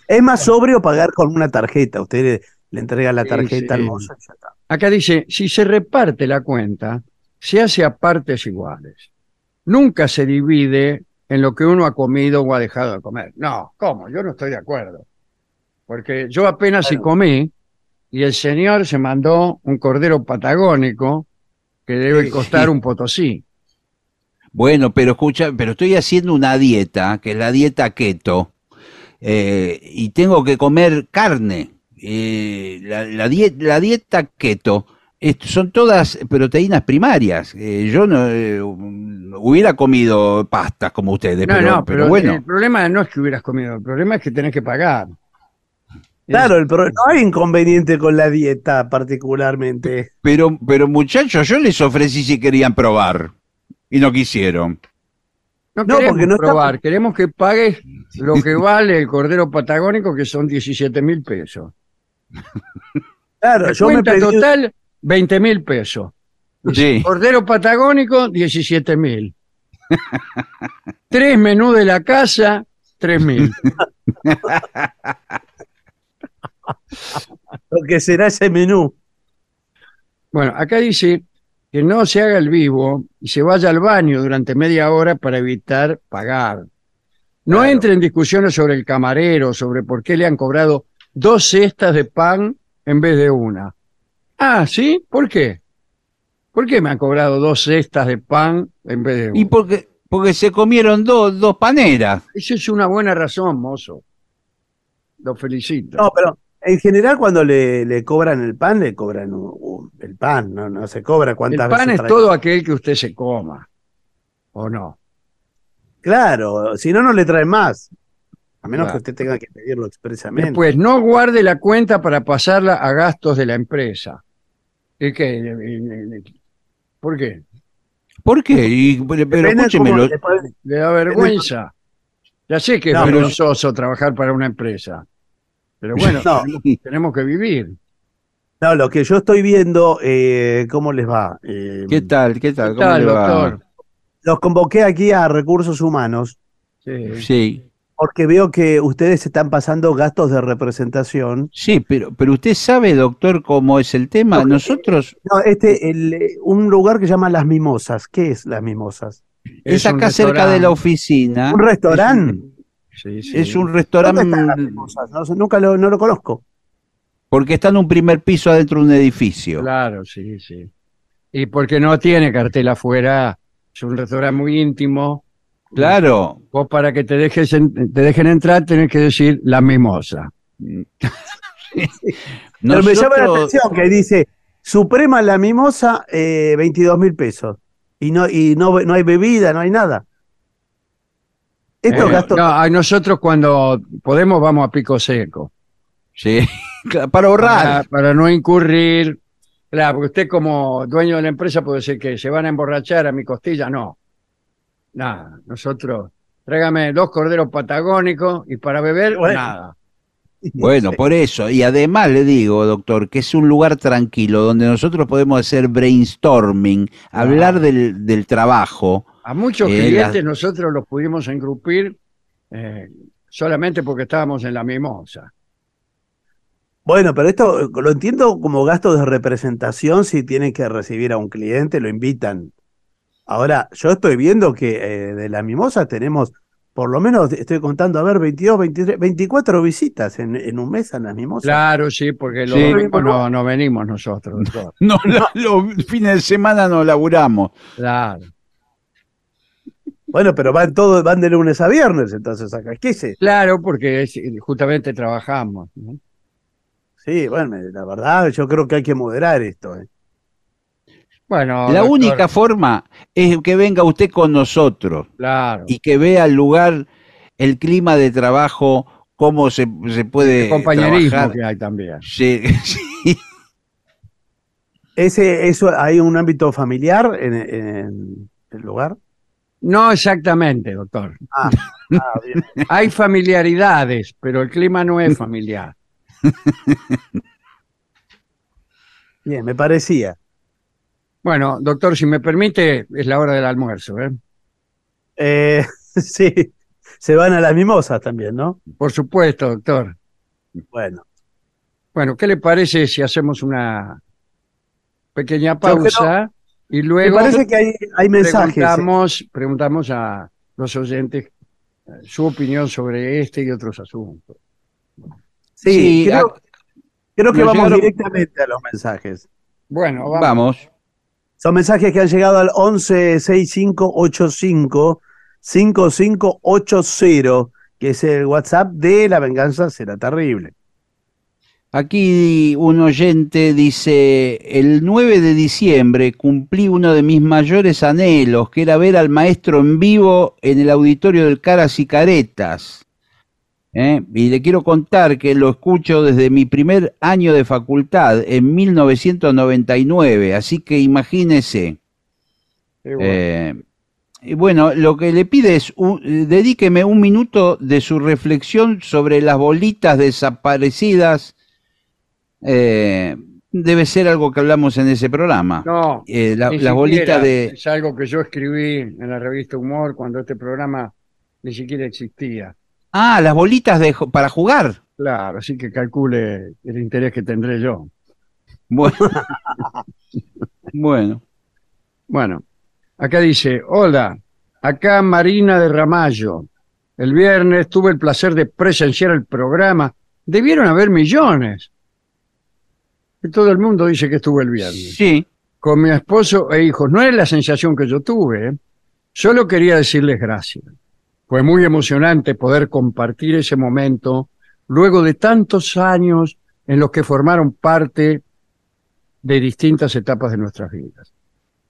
Es más sobrio pagar con una tarjeta. Usted le, entrega la tarjeta sí. al mozo y ya está. Acá dice, si se reparte la cuenta, se hace a partes iguales. Nunca se divide en lo que uno ha comido o ha dejado de comer. No, ¿cómo? Yo no estoy de acuerdo. Porque yo apenas si comí y el señor se mandó un cordero patagónico que debe costar un potosí. Bueno, pero escucha, pero estoy haciendo una dieta, que es la dieta keto, eh, y tengo que comer carne. Eh, la, la die- la dieta keto es- son todas proteínas primarias. Eh, yo no eh, hubiera comido pastas como ustedes, No, pero, no, pero pero, bueno. el problema no es que hubieras comido, el problema es que tenés que pagar. Claro, el pro- no hay inconveniente con la dieta particularmente. Pero, pero muchachos, yo les ofrecí si querían probar y no quisieron. No, No, queremos porque no está- probar, queremos que pagues lo que vale el cordero patagónico, que son 17 mil pesos. Claro, La yo me cuenta pedí, total, 20 mil pesos. Sí. Cordero patagónico, 17 mil. Tres menús de la casa, 3 mil. lo que será ese menú. Bueno, acá dice que no se haga el vivo y se vaya al baño durante media hora para evitar pagar. No Claro. entre en discusiones sobre el camarero, sobre por qué le han cobrado dos cestas de pan en vez de una. Ah, ¿sí? ¿Por qué? ¿Por qué me han cobrado dos cestas de pan en vez de una? Y porque, porque se comieron dos, dos paneras. Esa es una buena razón, mozo. Lo felicito. No, pero en general cuando le, le cobran el pan, le cobran un- un- el pan, no, no se cobra el cuántas pan veces es trae. todo aquel que usted se coma. ¿O no? Claro, si no, no le traen más. A menos Claro. que usted tenga que pedirlo expresamente. Después, no guarde la cuenta para pasarla a gastos de la empresa. ¿Y qué? ¿Por qué? ¿Por qué? Y- pero Depende escúcheme, cómo lo- le puede- ¿Le da vergüenza? Ya sé que es pero- vergonzoso trabajar para una empresa. Pero bueno, No. tenemos, que vivir. No, lo que yo estoy viendo, eh, ¿cómo les va? Eh, ¿Qué tal? ¿Qué tal? ¿Qué ¿Cómo tal, le va? doctor? Los convoqué aquí a recursos humanos Sí. Sí, porque veo que ustedes están pasando gastos de representación. sí, pero, pero usted sabe, doctor, cómo es el tema. No, Nosotros, No, este, el, eh, un lugar que se llama Las Mimosas. ¿Qué es Las Mimosas? es, acá cerca de la oficina. ¿Un restaurante? Sí, sí. Es un ¿Dónde restaurante están Las Mimosas? No nunca lo, no lo conozco. porque está en un primer piso adentro de un edificio. Claro, sí, sí. Y porque no tiene cartel afuera, es un restaurante muy íntimo. Claro. Vos para que te, dejes en- te dejen entrar tenés que decir la mimosa. Pero me llama la Nosotros- atención que dice Suprema La Mimosa, eh, 22 mil pesos. Y no, y no, no hay bebida, no hay nada. Estos Eh, gastos. no, a nosotros cuando podemos vamos a pico seco. Sí, para ahorrar. Para, para no incurrir. Claro, porque usted como dueño de la empresa puede decir que se van a emborrachar a mi costilla. No. Nada. Nosotros, tráigame dos corderos patagónicos y para beber, Bueno. nada. Bueno, por eso. Y además le digo, doctor, que es un lugar tranquilo donde nosotros podemos hacer brainstorming, hablar del, del trabajo. A muchos Eh, clientes la- nosotros los pudimos engrupir eh, solamente porque estábamos en la mimosa. Bueno, pero esto eh, lo entiendo como gasto de representación si tienen que recibir a un cliente, lo invitan. Ahora, yo estoy viendo que eh, de la mimosa tenemos, por lo menos estoy contando, a ver, 22, 23, 24 visitas en, en un mes a las mimosas. Claro, sí, porque los Sí. domingos no, no venimos nosotros. doctor. No, la- los fines de semana no laburamos. Claro. Bueno, pero van todos, van de lunes a viernes, entonces acá. ¿Qué es esto? Claro, porque es- justamente trabajamos. ¿no? Sí, bueno, la verdad, yo creo que hay que moderar esto. eh. Bueno, La doctor, única forma es que venga usted con nosotros Claro. y que vea el lugar, el clima de trabajo, cómo se, se puede El compañerismo trabajar. que hay también. Sí, sí. Ese, eso, ¿Hay un ámbito familiar en, en el lugar? No exactamente, doctor. Ah, ah, bien. Hay familiaridades, pero el clima no es familiar. Bien, me parecía. Bueno, doctor, si me permite, es la hora del almuerzo. ¿eh? Eh, sí, se van a las mimosas también, ¿no? Por supuesto, doctor. Bueno, Bueno, ¿qué le parece si hacemos una pequeña creo- pausa y me luego parece que hay, hay mensajes. eh. preguntamos, preguntamos a los oyentes eh, su opinión sobre este y otros asuntos? Sí, Sí, creo, creo que vamos llegaron- directamente a los mensajes. Bueno, vamos. Vamos. Son mensajes que han llegado al 11 6585 5580, que es el WhatsApp de La Venganza Será Terrible. Aquí un oyente dice, el 9 de diciembre cumplí uno de mis mayores anhelos, que era ver al maestro en vivo en el auditorio del Caras y Caretas. ¿Eh? Y le quiero contar que lo escucho desde mi primer año de facultad, en 1999, así que imagínese. Bueno. Eh, y bueno, lo que le pide es, un- dedíqueme un minuto de su reflexión sobre las bolitas desaparecidas. Eh, debe ser algo que hablamos en ese programa. no, la, las bolitas de... Es algo que yo escribí en la revista Humor cuando este programa ni siquiera existía. Ah, las bolitas de, para jugar. Claro, así que calcule el interés que tendré yo. Bueno. bueno. Bueno, acá dice, hola, acá Marina de Ramallo. el viernes, tuve el placer de presenciar el programa. Debieron haber millones. Y todo el mundo dice que estuve el viernes. Sí. Con mi esposo e hijos. No es la sensación que yo tuve. ¿eh? Solo quería decirles gracias. Fue muy emocionante poder compartir ese momento luego de tantos años en los que formaron parte de distintas etapas de nuestras vidas.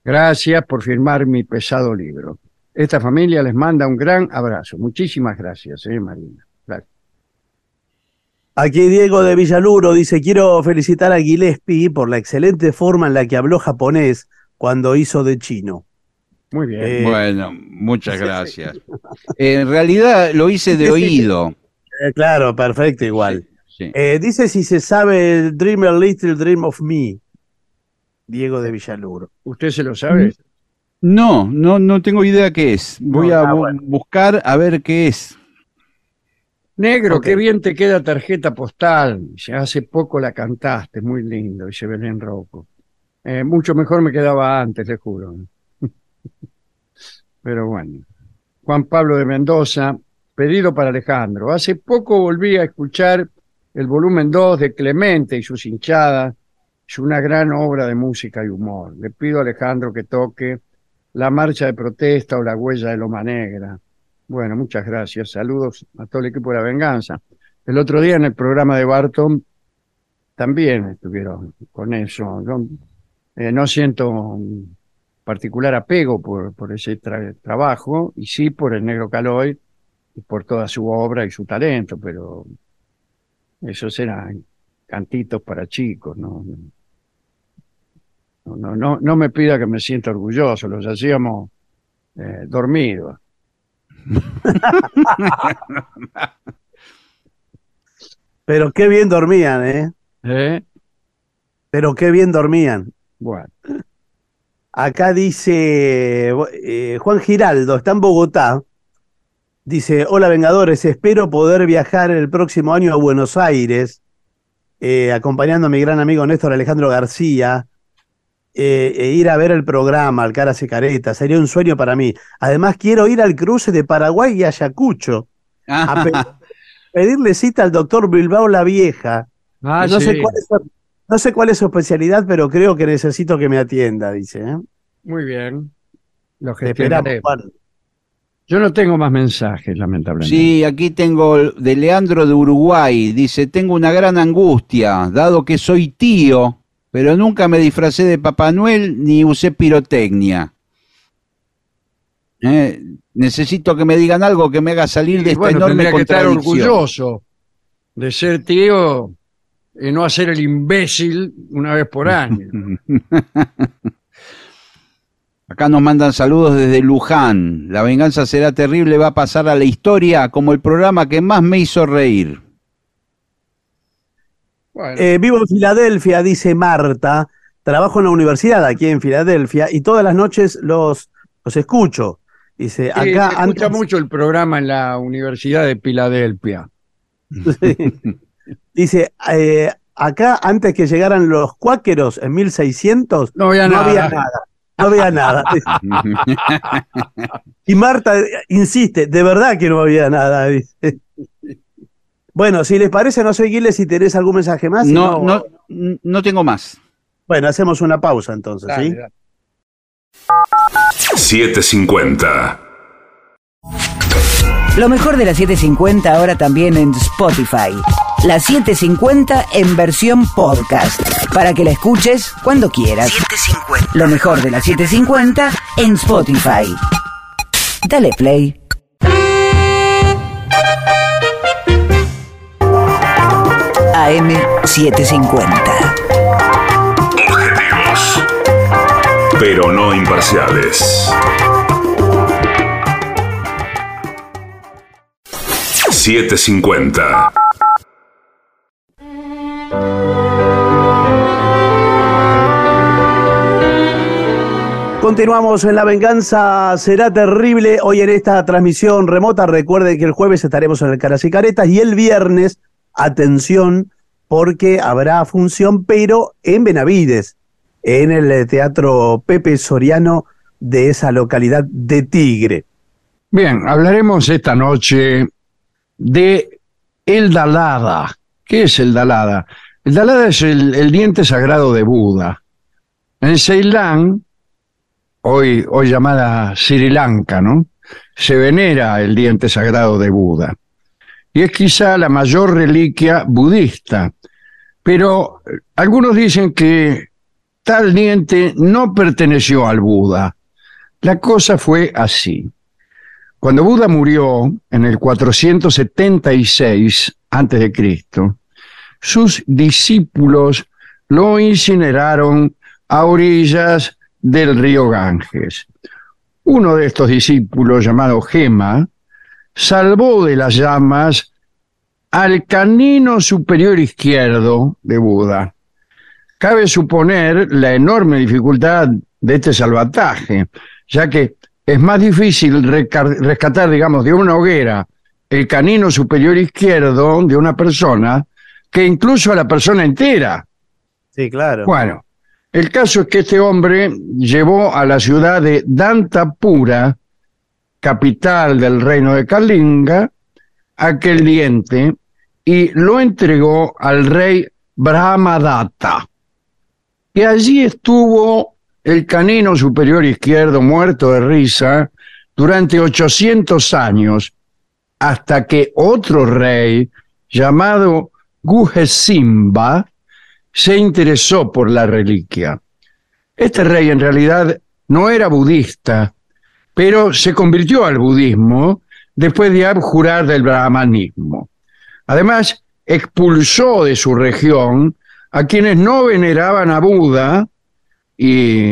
Gracias por firmar mi pesado libro. Esta familia les manda un gran abrazo. Muchísimas gracias, eh, Marina. Gracias. Aquí Diego de Villaluro dice, quiero felicitar a Gillespie por la excelente forma en la que habló japonés cuando hizo de chino. Muy bien. Eh, Bueno, muchas gracias. En realidad lo hice de Sí, sí. oído. Eh, claro, perfecto, igual. Sí. Eh, dice si se sabe el Dream a Little Dream of Me. Diego de Villaluro. ¿Usted se lo sabe? No, no, no tengo idea qué es. Voy No, a ah, bu- bueno. buscar a ver qué es. Negro, qué bien te queda tarjeta postal. Dice, hace poco la cantaste, muy lindo, dice Belén Rocco. Eh, mucho mejor me quedaba antes, le juro. Pero bueno. Juan Pablo de Mendoza, pedido para Alejandro. Hace poco volví a escuchar el volumen 2 de Clemente y sus hinchadas. Es una gran obra de música y humor. Le pido a Alejandro que toque la marcha de protesta o la huella de Loma Negra. Bueno, muchas gracias. Saludos a todo el equipo de la venganza. El otro día en el programa de Barton también estuvieron con eso. Eh, no siento particular apego por, por ese tra- trabajo y sí por el negro Caloy y por toda su obra y su talento, pero esos eran cantitos para chicos, ¿no? No, no, no, no me pida que me sienta orgulloso, los hacíamos eh, dormidos. Pero qué bien dormían, ¿eh? ¿eh? Pero qué bien dormían. Bueno, Acá dice eh, Juan Giraldo, está en Bogotá. Dice, hola Vengadores, espero poder viajar el próximo año a Buenos Aires, eh, acompañando a mi gran amigo Néstor Alejandro García, eh, e ir a ver el programa, al Cara Careta. Sería un sueño para mí. Además, quiero ir al cruce de Paraguay y Ayacucho, a pe- pedirle cita al doctor Bilbao la Vieja. Ah, no, sé sí. cuál es su, no sé cuál es su especialidad, pero creo que necesito que me atienda, dice. ¿eh? Muy bien. Lo gestionaré. Juan. Yo no tengo más mensajes, lamentablemente. Sí, aquí tengo de Leandro de Uruguay. Dice, tengo una gran angustia, dado que soy tío, pero nunca me disfracé de Papá Noel ni usé pirotecnia. Eh, necesito que me digan algo que me haga salir de Y esta bueno, enorme tendría que estar contradicción. orgulloso de ser tío y no hacer el imbécil una vez por año. Acá nos mandan saludos desde Luján. La venganza será terrible, va a pasar a la historia como el programa que más me hizo reír. Bueno, Eh, vivo en Filadelfia, dice Marta. Trabajo en la universidad aquí en Filadelfia y todas las noches los, los escucho. Dice, sí, acá se escucha antes, mucho el programa en la Universidad de Filadelfia. dice, eh, acá antes que llegaran los cuáqueros en 1600, No había no nada. había nada. No había nada. Y Marta eh, insiste, de verdad que no había nada. Bueno, si les parece, no sé, Guiles, si tenés algún mensaje más. no, no, no tengo más. Bueno, hacemos una pausa entonces, Dale, ¿sí? dale. 750. Lo mejor de la 750 ahora también en Spotify. La 750 en versión podcast. Para que la escuches cuando quieras. Lo mejor de la 750 en Spotify. Dale play. AM 750. Objetivos. Pero no imparciales. 750. Continuamos en La Venganza Será Terrible. Hoy en esta transmisión remota, recuerden que el jueves estaremos en el Caras y Caretas y el viernes, atención, porque habrá función, pero en Benavides, en el eh, Teatro Pepe Soriano de esa localidad de Tigre. Bien, hablaremos esta noche de el Dalada. ¿Qué es el Dalada? El Dalada es el, el diente sagrado de Buda. En Ceilán, hoy, hoy llamada Sri Lanka, ¿no? Se venera el diente sagrado de Buda. Y es quizá la mayor reliquia budista. Pero eh, algunos dicen que tal diente no perteneció al Buda. La cosa fue así. Cuando Buda murió en el 476 antes de Cristo, sus discípulos lo incineraron a orillas del río Ganges. Uno de estos discípulos, llamado Gema, salvó de las llamas al canino superior izquierdo de Buda. Cabe suponer la enorme dificultad de este salvataje, ya que es más difícil rescatar, digamos, de una hoguera el canino superior izquierdo de una persona que incluso a la persona entera. Sí, claro. Bueno, el caso es que este hombre llevó a la ciudad de Dantapura, capital del reino de Kalinga, aquel diente y lo entregó al rey Brahmadatta. Y allí estuvo el canino superior izquierdo muerto de risa durante 800 años, hasta que otro rey llamado Guhesimba se interesó por la reliquia. Este rey en realidad no era budista, pero se convirtió al budismo después de abjurar del brahmanismo. Además, expulsó de su región a quienes no veneraban a Buda y,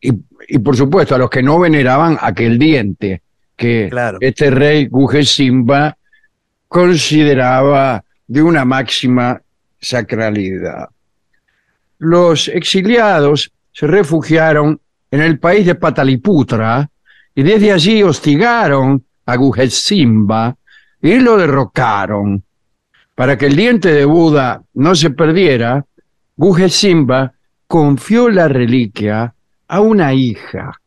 y, y, por supuesto a los que no veneraban aquel diente que Claro. este rey Gujesimba consideraba de una máxima sacralidad. Los exiliados se refugiaron en el país de Pataliputra y desde allí hostigaron a Gujesimba y lo derrocaron. Para que el diente de Buda no se perdiera, Gujesimba confió la reliquia a una hija.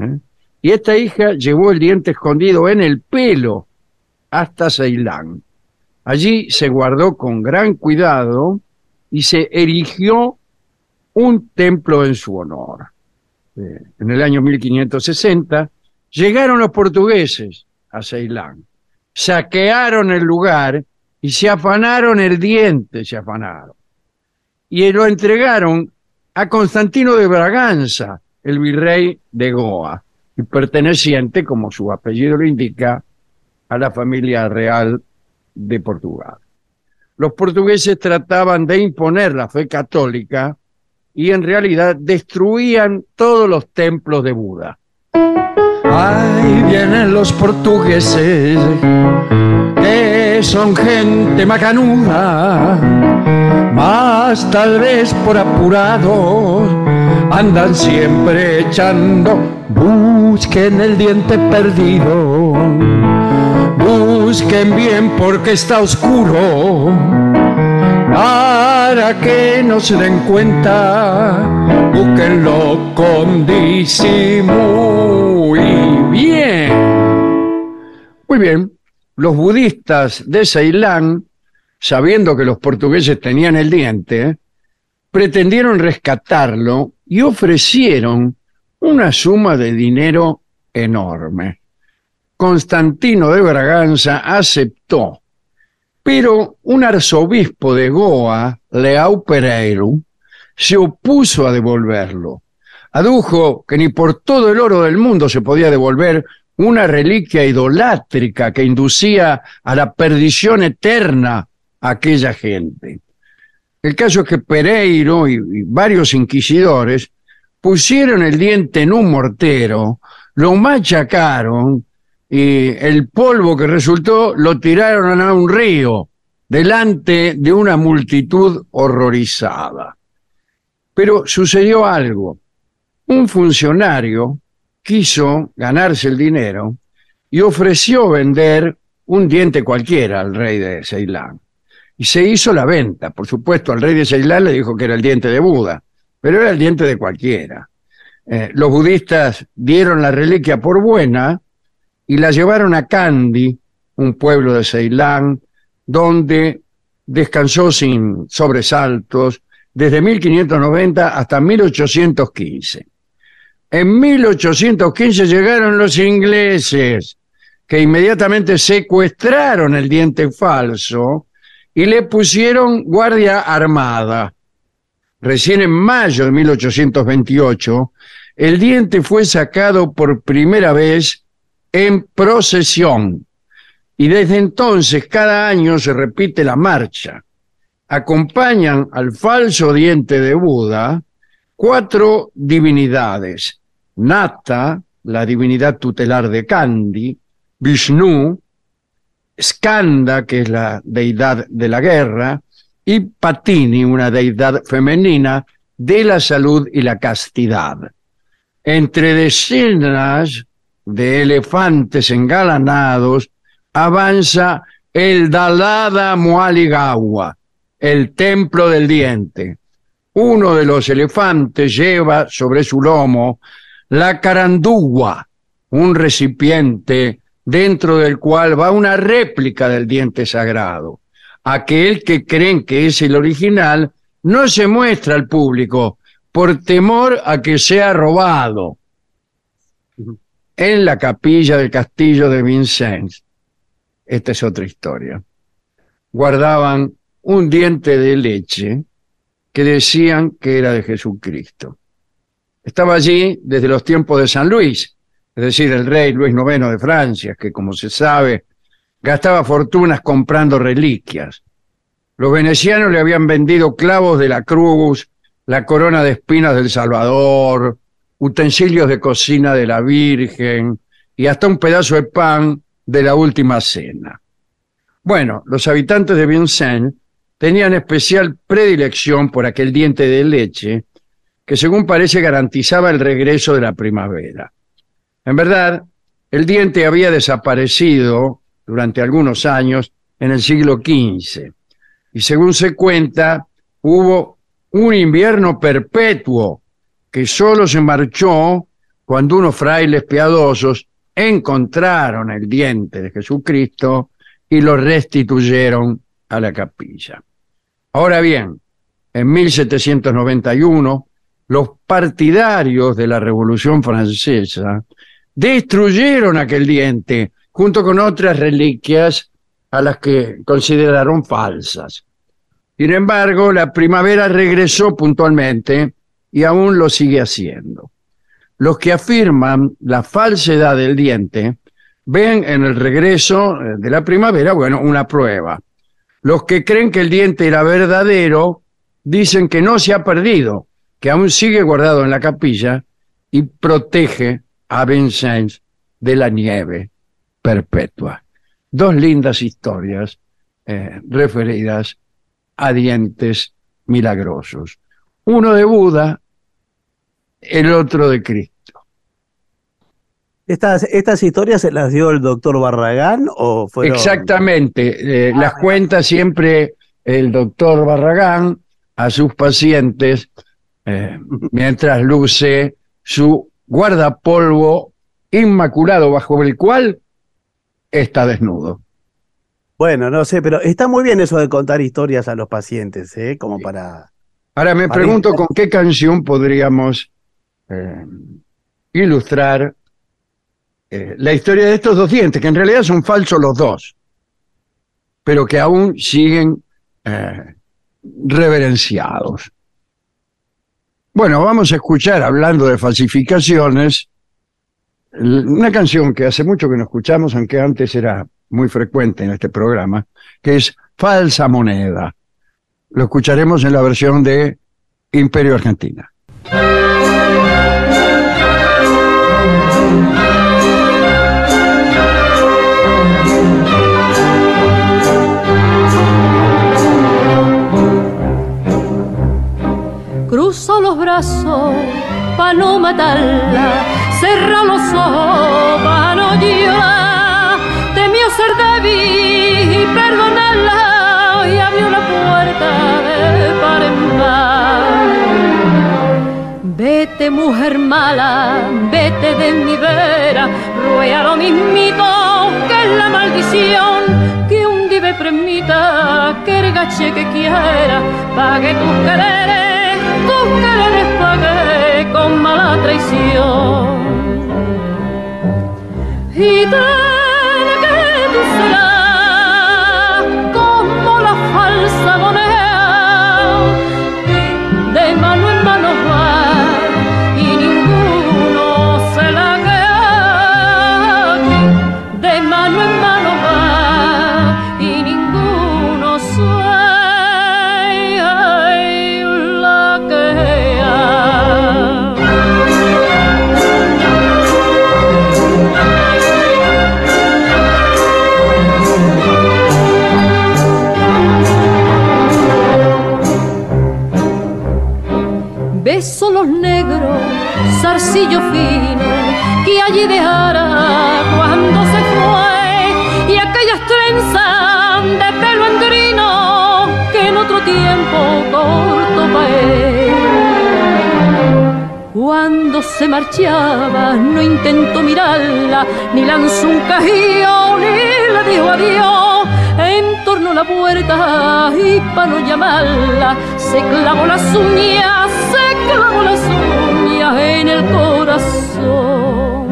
¿eh? Y esta hija llevó el diente escondido en el pelo hasta Ceilán. Allí se guardó con gran cuidado y se erigió un templo en su honor. Eh, En el año 1560 llegaron los portugueses a Ceilán, saquearon el lugar y se afanaron el diente, se afanaron. Y lo entregaron a Constantino de Braganza, el virrey de Goa, y perteneciente, como su apellido lo indica, a la familia real de Portugal. Los portugueses trataban de imponer la fe católica y en realidad destruían todos los templos de Buda. Ahí vienen los portugueses, que son gente macanuda, más tal vez por apurados, andan siempre echando, busquen el diente perdido, busquen bien porque está oscuro, para que no se den cuenta, búsquenlo con disimulo bien. Muy bien, los budistas de Ceilán, sabiendo que los portugueses tenían el diente, pretendieron rescatarlo y ofrecieron una suma de dinero enorme. Constantino de Braganza aceptó, pero un arzobispo de Goa, Leao Pereiro, se opuso a devolverlo. Adujo que ni por todo el oro del mundo se podía devolver una reliquia idolátrica que inducía a la perdición eterna a aquella gente. El caso es que Pereiro y, y varios inquisidores pusieron el diente en un mortero, lo machacaron y el polvo que resultó lo tiraron a un río delante de una multitud horrorizada. Pero sucedió algo. Un funcionario quiso ganarse el dinero y ofreció vender un diente cualquiera al rey de Ceilán. Y se hizo la venta. Por supuesto, al rey de Ceilán le dijo que era el diente de Buda, pero era el diente de cualquiera. Eh, los budistas dieron la reliquia por buena y la llevaron a Kandy, un pueblo de Ceilán, donde descansó sin sobresaltos desde 1590 hasta 1815. En 1815 llegaron los ingleses, que inmediatamente secuestraron el diente falso y le pusieron guardia armada. Recién en mayo de 1828, el diente fue sacado por primera vez en procesión y desde entonces cada año se repite la marcha. Acompañan al falso diente de Buda cuatro divinidades. Nata, la divinidad tutelar de Kandy, Vishnu, Skanda, que es la deidad de la guerra, y Patini, una deidad femenina de la salud y la castidad. Entre decenas de elefantes engalanados avanza el Dalada Mualigawa, el templo del diente. Uno de los elefantes lleva sobre su lomo la carandúa, un recipiente dentro del cual va una réplica del diente sagrado. Aquel que creen que es el original no se muestra al público por temor a que sea robado. En la capilla del castillo de Vincennes, esta es otra historia, guardaban un diente de leche que decían que era de Jesucristo. Estaba allí desde los tiempos de San Luis, es decir, el rey Luis IX de Francia, que como se sabe, gastaba fortunas comprando reliquias. Los venecianos le habían vendido clavos de la cruz, la corona de espinas del Salvador, utensilios de cocina de la Virgen y hasta un pedazo de pan de la última cena. Bueno, los habitantes de Vincennes tenían especial predilección por aquel diente de leche que según parece garantizaba el regreso de la primavera. En verdad, el diente había desaparecido durante algunos años en el siglo XV y según se cuenta, hubo un invierno perpetuo que solo se marchó cuando unos frailes piadosos encontraron el diente de Jesucristo y lo restituyeron a la capilla. Ahora bien, en 1791, los partidarios de la Revolución Francesa destruyeron aquel diente junto con otras reliquias a las que consideraron falsas. Sin embargo, la primavera regresó puntualmente y aún lo sigue haciendo. Los que afirman la falsedad del diente ven en el regreso eh, de la primavera, bueno, una prueba. Los que creen que el diente era verdadero dicen que no se ha perdido, que aún sigue guardado en la capilla y protege a Vincennes de la nieve perpetua. Dos lindas historias eh, referidas a dientes milagrosos. Uno de Buda, el otro de Cristo. ¿Estas, ¿Estas historias se las dio el doctor Barragán o fueron...? Exactamente, eh, las cuenta siempre el doctor Barragán a sus pacientes eh, mientras luce su guardapolvo inmaculado bajo el cual está desnudo. Bueno, no sé, pero está muy bien eso de contar historias a los pacientes, ¿eh? Como para... Ahora me pregunto con qué canción podríamos eh, ilustrar eh, la historia de estos dos dientes, que en realidad son falsos los dos, pero que aún siguen eh, reverenciados. Bueno, vamos a escuchar, hablando de falsificaciones, una canción que hace mucho que no escuchamos, aunque antes era muy frecuente en este programa, que es Falsa Moneda. Lo escucharemos en la versión de Imperio Argentina. Cruzo los brazos pa' no matarla, cerra los ojos pa' no llorar. Temió ser débil y perdonarla y abrió la puerta Vete mujer mala, vete de mi vera, ruega lo mismito traición que un día permita que el gache que quiera pague tus quereres, tus quereres pague con mala traición. Y ten zarcillo fino, que allí dejara cuando se fue, y aquellas trenzas de pelo engrino que en otro tiempo corto pa' él. Cuando se marchaba, no intentó mirarla, ni lanzó un cajío, ni le dijo adiós. En torno a la puerta y para no llamarla, se clavó las uñas, se clavó las uñas en el corazón.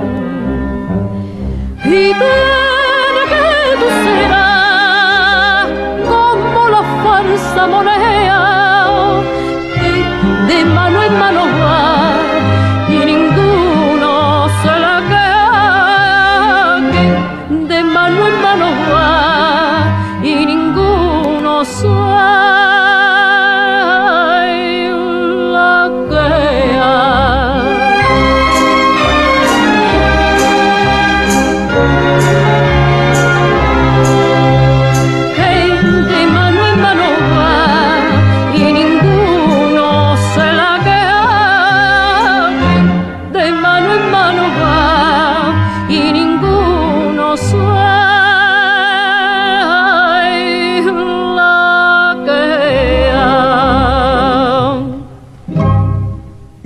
Y que tú serás como la farsa moneda que de mano en mano va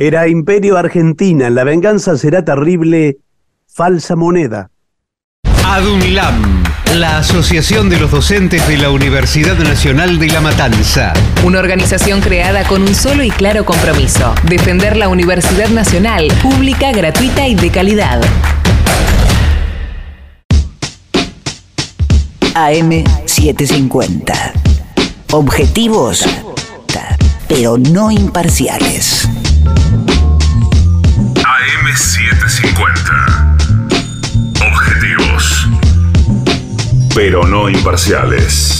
Era Imperio Argentina, la venganza será terrible, falsa moneda. ADUNLAM, la Asociación de los Docentes de la Universidad Nacional de La Matanza. Una organización creada con un solo y claro compromiso, defender la Universidad Nacional, pública, gratuita y de calidad. AM750. Objetivos, pero no imparciales. AM750. Objetivos. Pero no imparciales.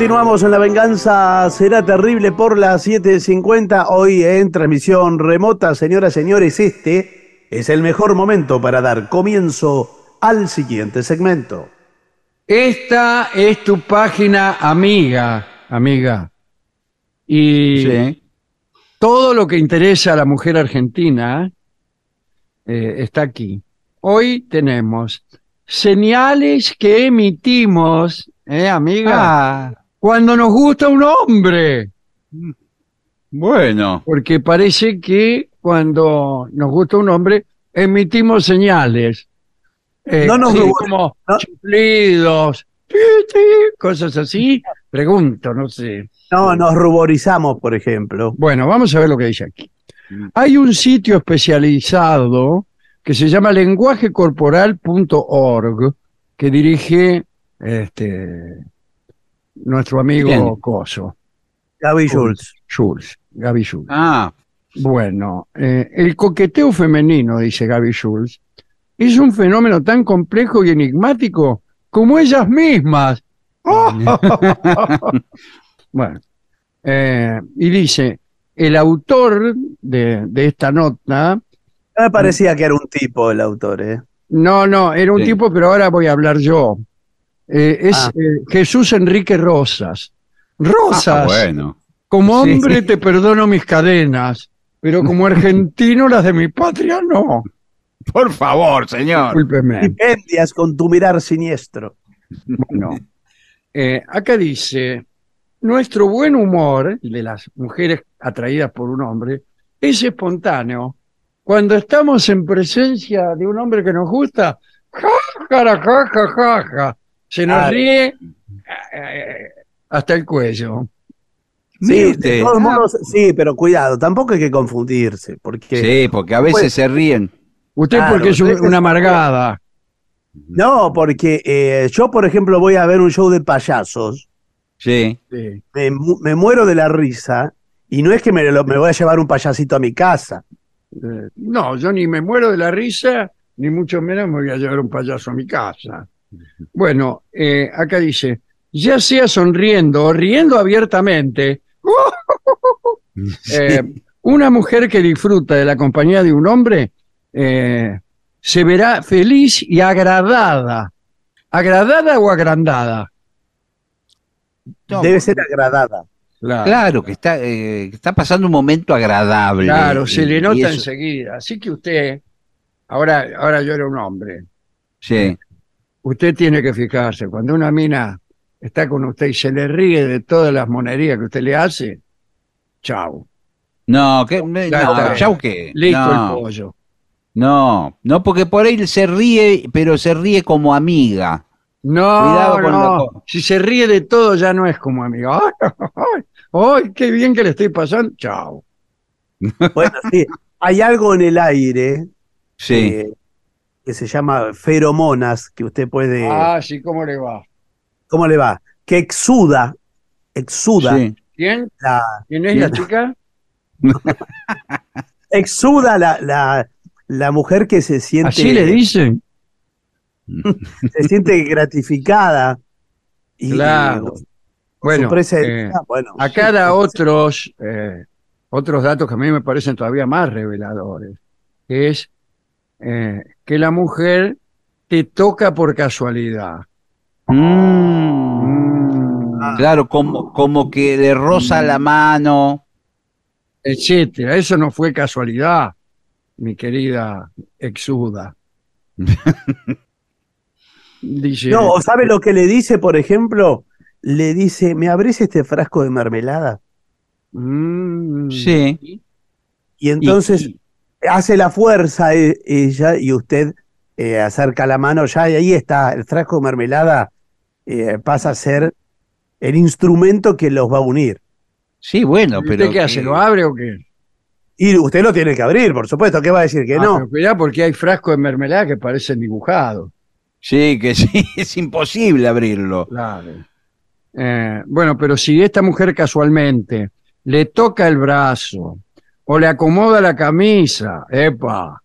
Continuamos en La Venganza Será Terrible por las 7.50, hoy en transmisión remota. Señoras, señores, este es el mejor momento para dar comienzo al siguiente segmento. Esta es tu página amiga, amiga. Y Sí. todo lo que interesa a la mujer argentina eh, está aquí. Hoy tenemos señales que emitimos, ¿eh, amiga? Ah, Cuando nos gusta un hombre. bueno. Porque parece que cuando nos gusta un hombre, emitimos señales. Eh, No nos gusta, como ¿no? chiflidos, cosas así. Pregunto, no sé. No, nos ruborizamos, por ejemplo. Bueno, vamos a ver lo que dice aquí. Hay un sitio especializado que se llama lenguajecorporal.org que dirige este nuestro amigo Bien. Coso, Gaby Schultz. Schulz, Gaby Schulz. Ah, Bueno, eh, el coqueteo femenino, dice Gaby Schulz, es un fenómeno tan complejo y enigmático como ellas mismas. bueno, eh, y dice, el autor de, de esta nota, No me parecía que era un tipo el autor, ¿eh? no, no, era un Sí. tipo, pero ahora voy a hablar yo. Eh, es Ah. eh, Jesús Enrique Rosas. Rosas, ah, bueno. como Sí. hombre te perdono mis cadenas, pero como argentino las de mi patria no. Por favor, señor. Discúlpeme. Stipendias con tu mirar siniestro. Bueno, eh, acá dice, nuestro buen humor, el de las mujeres atraídas por un hombre, es espontáneo. Cuando estamos en presencia de un hombre que nos gusta, ja, ja, ja, ja, ja, ja, se nos ríe eh, hasta el cuello. Sí, de todos modos, sí, pero cuidado, tampoco hay que confundirse, porque Sí, porque a veces Pues- se ríen. Usted Claro, porque es un- una amargada. no, porque eh, yo, por ejemplo, voy a ver un show de payasos, Sí. Sí. me, mu- me muero de la risa, y no es que me, lo- me voy a llevar un payasito a mi casa. Eh, No, yo ni me muero de la risa, ni mucho menos me voy a llevar un payaso a mi casa. Bueno, eh, acá dice, ya sea sonriendo o riendo abiertamente, eh, una mujer que disfruta de la compañía de un hombre eh, se verá feliz y agradada. ¿Agradada o agrandada? No, Debe ser agradada. Claro, Claro, que está, eh, está pasando un momento agradable. Claro, se le nota enseguida. Así que usted, ahora, ahora yo era un hombre. Sí. Usted tiene que fijarse, cuando una mina está con usted y se le ríe de todas las monerías que usted le hace, chau, No, que, no, chau que. listo no, el pollo. No, no, porque por ahí se ríe, pero se ríe como amiga. No, Cuidado con no, la si se ríe de todo ya no es como amigo. ¡Ay, ay, ay, qué bien que le estoy pasando! Chau. Bueno, sí, hay algo en el aire Sí. eh, que se llama feromonas, que usted puede... Ah, sí, ¿cómo le va? ¿Cómo le va? Que exuda, exuda, sí. ¿Quién? la, ¿Quién es la chica? exuda la, la, la mujer que se siente, Así le dicen. se siente gratificada. Y, Claro. Bueno, eh, bueno, Acá da sí. otros, eh, otros datos que a mí me parecen todavía más reveladores, que es eh, que la mujer te toca por casualidad. Mm. Mm, Claro, como, como que le roza la mano. etcétera. Eso no fue casualidad, mi querida exuda. Dice, No, ¿o ¿sabe lo que le dice, por ejemplo? Le dice, ¿me abrís este frasco de mermelada? mm, Sí. Y entonces Y- hace la fuerza e- ella y usted eh, acerca la mano ya y ahí está, el frasco de mermelada eh, pasa a ser el instrumento que los va a unir. Sí, bueno, ¿y pero. ¿Usted qué hace? ¿Lo abre o qué? Y usted lo tiene que abrir, por supuesto, ¿qué va a decir que Ah, no? pero cuidado porque hay frascos de mermelada que parecen dibujados. Sí, que sí, es imposible abrirlo. Claro. Eh, bueno, pero si esta mujer casualmente le toca el brazo o le acomoda la camisa, epa,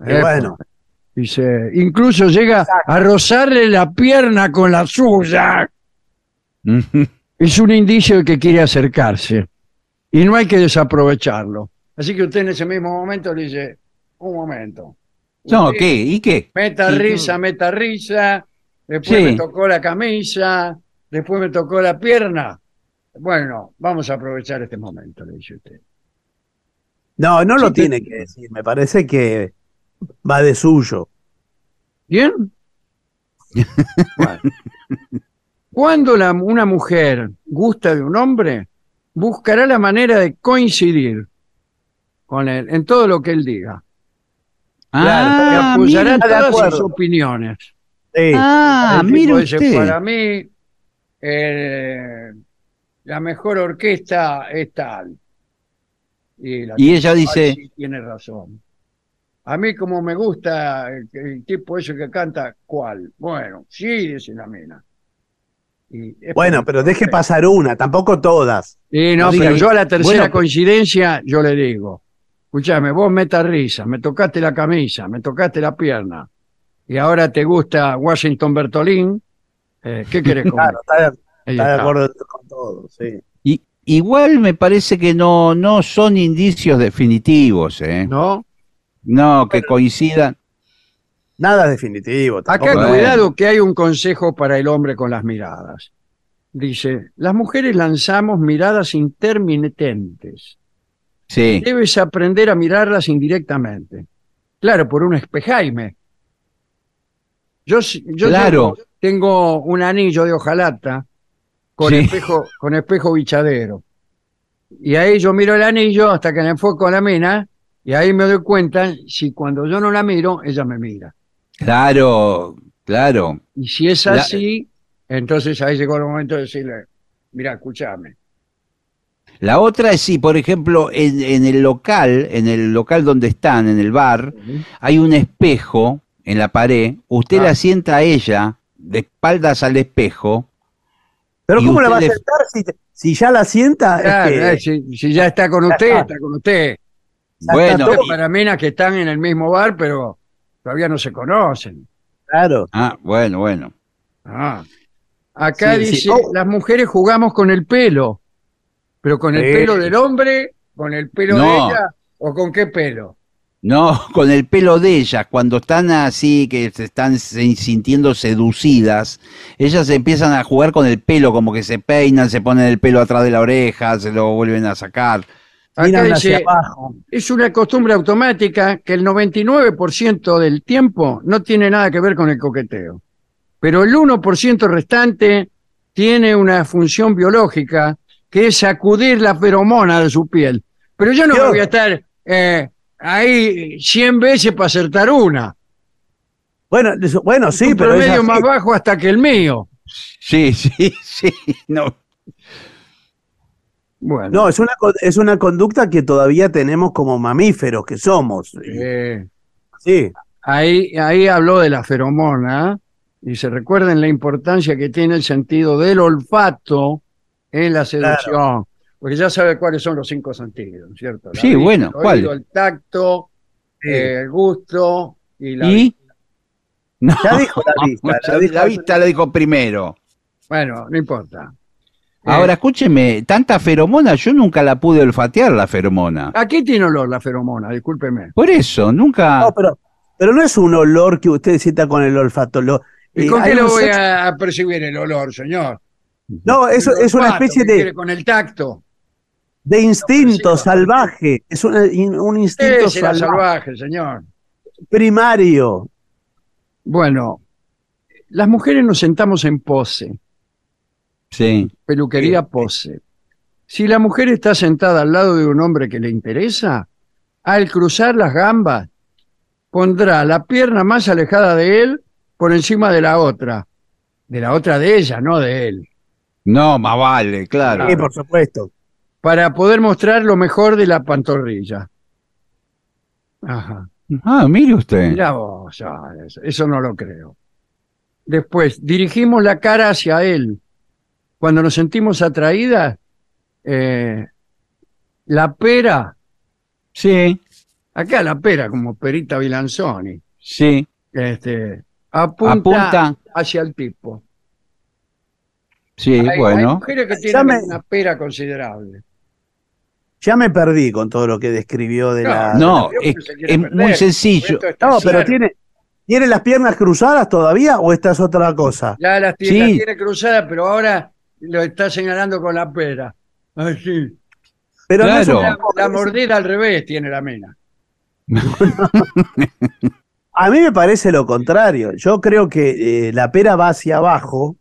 Y epa, bueno, dice, incluso llega a rozarle la pierna con la suya, es un indicio de que quiere acercarse y no hay que desaprovecharlo. Así que usted en ese mismo momento le dice, un momento. No, ¿qué? ¿Y qué? Meta risa, meta risa. Después Sí. me tocó la camisa. Después me tocó la pierna. Bueno, vamos a aprovechar este momento, le dice usted. no, no lo tiene que decir, me parece que va de suyo. ¿Bien? Bueno. Cuando la- una mujer gusta de un hombre, buscará la manera de coincidir con él en todo lo que él diga. Y Ah, apoyará mire, está de todas sus opiniones. Sí. ah, mire usted. Para mí, eh, la mejor orquesta es tal. Y, la Y ella "Ay, dice, sí, tiene razón. A mí como me gusta el, el tipo ese que canta, ¿cuál? Bueno, sí, dice la mina. Y Bueno, pero deje pasar una, tampoco todas. Sí, no, pero yo a la tercera bueno, coincidencia, yo le digo, escúchame, vos meta risa, me tocaste la camisa, me tocaste la pierna, y ahora te gusta Washington Bertolín, eh, ¿qué querés comer? Claro, está, de- Ahí está de está. acuerdo con todo, sí. i- igual me parece que no, no son indicios definitivos, ¿eh? ¿No? No, que coincidan. Nada definitivo. Acá tampoco- cuidado que hay un consejo para el hombre con las miradas. Dice, las mujeres lanzamos miradas intermitentes. Sí. Debes aprender a mirarlas indirectamente. Claro, por un espejaime. Yo, yo Claro. tengo, tengo un anillo de hojalata con Sí. espejo, con espejo bichadero. Y ahí yo miro el anillo hasta que le enfoco a la mina, y ahí me doy cuenta si cuando yo no la miro, ella me mira. Claro, claro. Y si es La- así, entonces ahí llegó el momento de decirle, mira, escúchame. La otra es si, por ejemplo, en, en el local, en el local donde están, en el bar, hay un espejo en la pared, usted Ah. la sienta a ella de espaldas al espejo. Pero ¿cómo la va a le- sentar si, si ya la sienta? Es Claro, que- eh, si, si ya está con usted, está. está con usted. Bueno. Para minas que están en el mismo bar, pero todavía no se conocen. Claro. ah, bueno, bueno. Ah. Acá Sí, sí. dice, Oh. las mujeres jugamos con el pelo, pero con el pelo del hombre, con el pelo No. de ella, o con qué pelo. No, con el pelo de ellas, cuando están así, que se están sintiendo seducidas, ellas empiezan a jugar con el pelo, como que se peinan, se ponen el pelo atrás de la oreja, se lo vuelven a sacar. Acá Miran hacia dice, abajo. es una costumbre automática que el 99% del tiempo no tiene nada que ver con el coqueteo. Pero el 1% restante tiene una función biológica que es sacudir la feromona de su piel. Pero yo no Dios. voy a estar eh, ahí 100 veces para acertar una. Bueno, bueno, sí, un pero es promedio más bajo hasta que el mío. Sí, sí, sí. No. Bueno, No, es una, es una conducta que todavía tenemos como mamíferos que somos. eh, Sí. ahí, ahí habló de la feromona y se recuerden la importancia que tiene el sentido del olfato en la seducción. Porque ya sabe cuáles son los cinco sentidos, ¿cierto? La Sí, vista, bueno, el ¿cuál? el tacto, Sí. eh, el gusto y la ¿Y? No, Ya dijo la vista. la vi- dijo- la vista la dijo primero. Bueno, no importa. Ahora, escúcheme, tanta feromona, yo nunca la pude olfatear, la feromona. Aquí tiene olor la feromona, discúlpeme. Por eso, nunca... No, pero, pero no es un olor que usted sienta con el olfato. lo- ¿Y eh, con qué lo voy sexo- a, a percibir el olor, señor? No, eso El es una especie de, Con el tacto. de instinto salvaje. Es un, un instinto salvaje, salvaje, señor. primario. Bueno, las mujeres nos sentamos en pose, Sí. peluquería pose. Si la mujer está sentada al lado de un hombre que le interesa, al cruzar las gambas, pondrá la pierna más alejada de él por encima de la otra. De la otra de ella, no de él. No, más vale, claro. Sí, por supuesto. Para poder mostrar lo mejor de la pantorrilla. Ajá. Ah, mire usted. Mirá vos, ya, eso, eso no lo creo. Después, dirigimos la cara hacia él. Cuando nos sentimos atraídas, eh, la pera, Sí, acá la pera, como perita Bilanzoni, sí. este, apunta, Apunta. hacia el tipo. Sí, Hay, hay bueno. mujeres que Ya tienen me- una pera considerable. Ya me perdí con todo lo que describió de la. No, es, muy sencillo. No, pero tiene, ¿tiene las piernas cruzadas todavía o esta es otra cosa? Ya las tiene, Sí. las tiene cruzadas, pero ahora lo está señalando con la pera. Así. Pero no es Claro. una- La, mordida al revés tiene la mina. A mí me parece lo contrario. Yo creo que eh, la pera va hacia abajo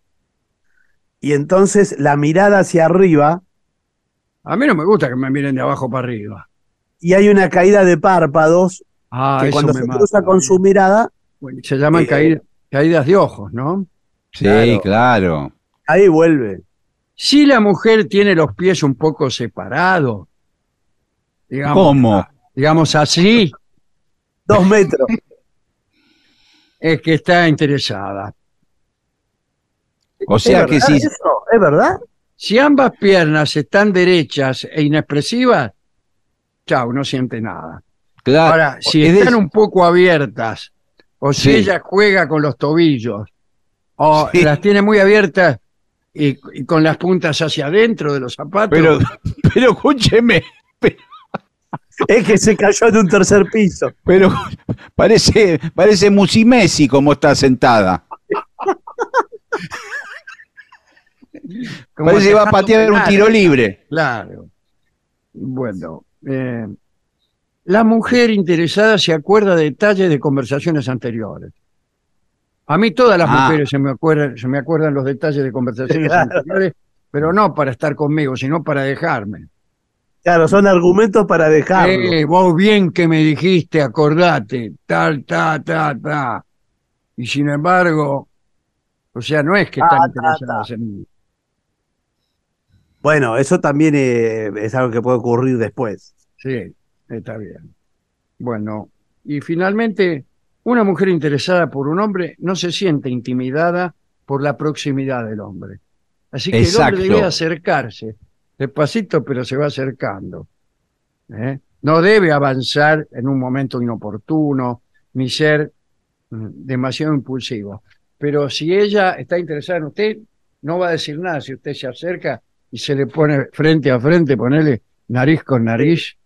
y entonces la mirada hacia arriba A mí no me gusta que me miren de abajo para arriba. y hay una caída de párpados Ah, que cuando se mata. cruza con su mirada, Bueno, Se llaman Eh, caída- caídas de ojos, ¿no? Sí, Claro. claro. ahí vuelve. Si la mujer tiene los pies un poco separados, digamos, ¿Cómo? digamos así, Dos metros. es que está interesada. O sea ¿Es que eso? ¿Es verdad? Si ambas piernas están derechas e inexpresivas, chao, no siente nada. Claro. Ahora, si es de- están un poco abiertas, o si Sí. ella juega con los tobillos, o Sí. las tiene muy abiertas y, y con las puntas hacia adentro de los zapatos, Pero, pero escúcheme, Es que se cayó de un tercer piso. pero parece, parece Musimesi como está sentada. Como Parece que va a patear un tiro libre. Claro. Bueno, eh, la mujer interesada se acuerda de detalles de conversaciones anteriores. A mí todas las Ah. mujeres se me acuerdan, se me acuerdan los detalles de conversaciones Claro. anteriores, pero no para estar conmigo, sino para dejarme. Claro, son argumentos para dejarlo. Eh, vos bien que me dijiste, acordate, tal, ta, ta, ta. Y sin embargo, o sea, no es que están Ta, ta, interesadas ta. en mí. Bueno, eso también eh, es algo que puede ocurrir después. Sí, está bien. Bueno, y finalmente, una mujer interesada por un hombre no se siente intimidada por la proximidad del hombre. Así que el hombre debe acercarse, despacito, pero se va acercando. ¿eh? No debe avanzar en un momento inoportuno, ni ser mm, demasiado impulsivo. Pero si ella está interesada en usted, no va a decir nada si usted se acerca y se le pone frente a frente, ponerle nariz con nariz.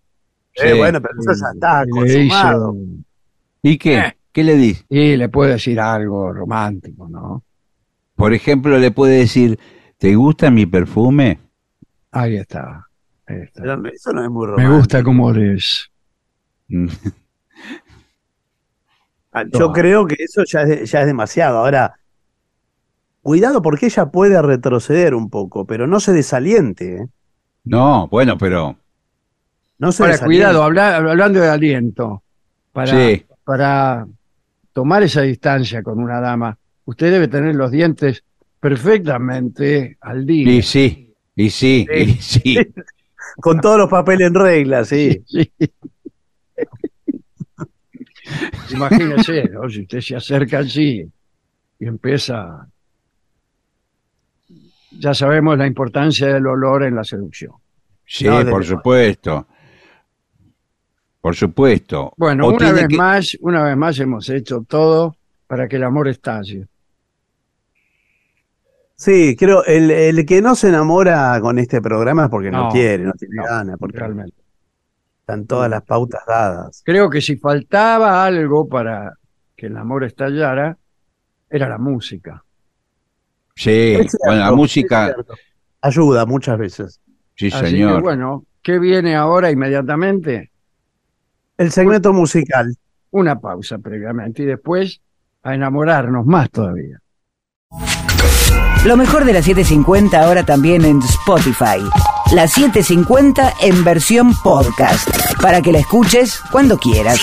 Eh, bueno, pero eso ya está consumado. ¿Y qué? Eh. ¿Qué le dice? y le puede decir algo romántico, ¿no? Por ejemplo, le puede decir, ¿te gusta mi perfume? Ahí está. ahí está. Pero eso no es muy Me romántico. gusta cómo eres. Ah, Yo creo que eso ya es, ya es demasiado. Ahora, cuidado porque ella puede retroceder un poco, pero no se desaliente. ¿eh? No, bueno, pero No se Ahora, desaliente. cuidado, habla- hablando de aliento, para, Sí. para tomar esa distancia con una dama, usted debe tener los dientes perfectamente al día. y sí, y sí, y sí. Con todos los papeles en regla, sí. Sí. Imagínese, ¿no? si usted se acerca así y empieza. Ya sabemos la importancia del olor en la seducción. Sí, No, por supuesto. Por supuesto. Bueno, O una vez que- más, una vez más hemos hecho todo para que el amor estalle. Sí, creo, el, el que no se enamora con este programa es porque no, No, quiere, no tiene no, ganas, porque Realmente. están todas las pautas dadas. Creo que si faltaba algo para que el amor estallara, era la música. Sí, cierto, bueno, la música. Ayuda muchas veces. sí, Así que señor. bueno, ¿qué viene ahora inmediatamente? El segmento musical. Una pausa previamente y después a enamorarnos más todavía. Lo mejor de la 750 ahora también en Spotify. La 750 en versión podcast. Para que la escuches cuando quieras.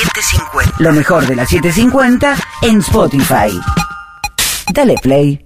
Lo mejor de la 750 en Spotify. Dale play.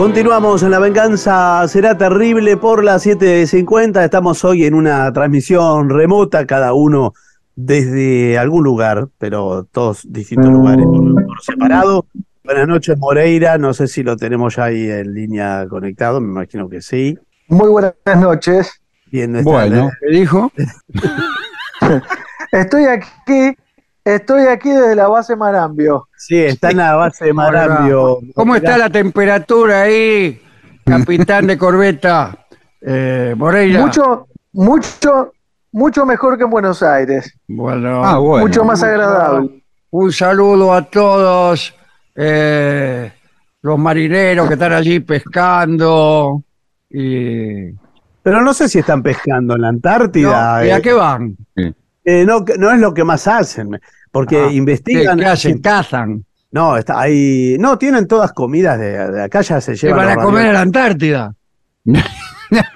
Continuamos en La Venganza Será Terrible por las 7.50. Estamos hoy en una transmisión remota, cada uno desde algún lugar, pero todos distintos lugares por, por separado. Buenas noches, Moreira. No sé si lo tenemos ya ahí en línea conectado, me imagino que sí. Muy buenas noches. Bien, Bueno, ¿Qué dijo? Estoy aquí, estoy aquí desde la base Marambio. Sí, está en la base de Marambio. ¿Cómo está la temperatura ahí, capitán de corbeta? Eh, Moreira. Mucho, mucho, mucho mejor que en Buenos Aires. Bueno, ah, bueno. mucho más agradable. un saludo a todos eh, los marineros que están allí pescando. Y, Pero no sé si están pescando en la Antártida. No, ¿y a eh. qué van? Eh, no, no es lo que más hacen, porque Ah, ¿Qué, investigan. qué hacen? ¿Cazan? No, está ahí. No, tienen todas comidas de, de acá, ya se ¿Se llevan. van a comer a la Antártida?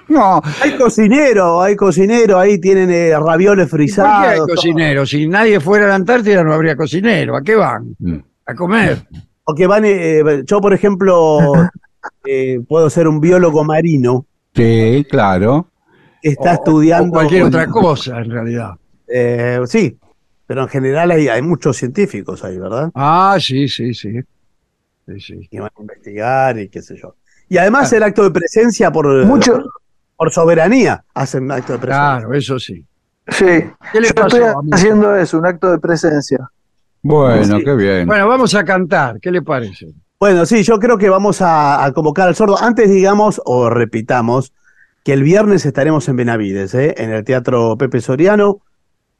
no, Hay cocinero, hay cocinero, ahí tienen eh, ravioles ¿Por qué hay frisados. cocineros? Si nadie fuera a la Antártida no habría cocinero. ¿A qué van? Mm. A comer. O que van, eh, yo, por ejemplo, eh, puedo ser un biólogo marino sí, claro. está O- estudiando. O cualquier otra cosa, en realidad. Eh, sí, pero en general hay, hay muchos científicos ahí, ¿verdad? Ah, sí, sí, sí. Sí, sí. Que van a investigar y qué sé yo. Y además el acto de presencia por, Mucho, por soberanía hacen acto de presencia. Claro, eso sí. sí. ¿Qué le Yo pasó, estoy amigo? haciendo eso, un acto de presencia. Bueno, Sí. qué bien. Bueno, vamos a cantar. ¿Qué le parece? Bueno, sí, yo creo que vamos a, a convocar al sordo. Antes digamos, o repitamos, que el viernes estaremos en Benavides, ¿eh? en el Teatro Pepe Soriano.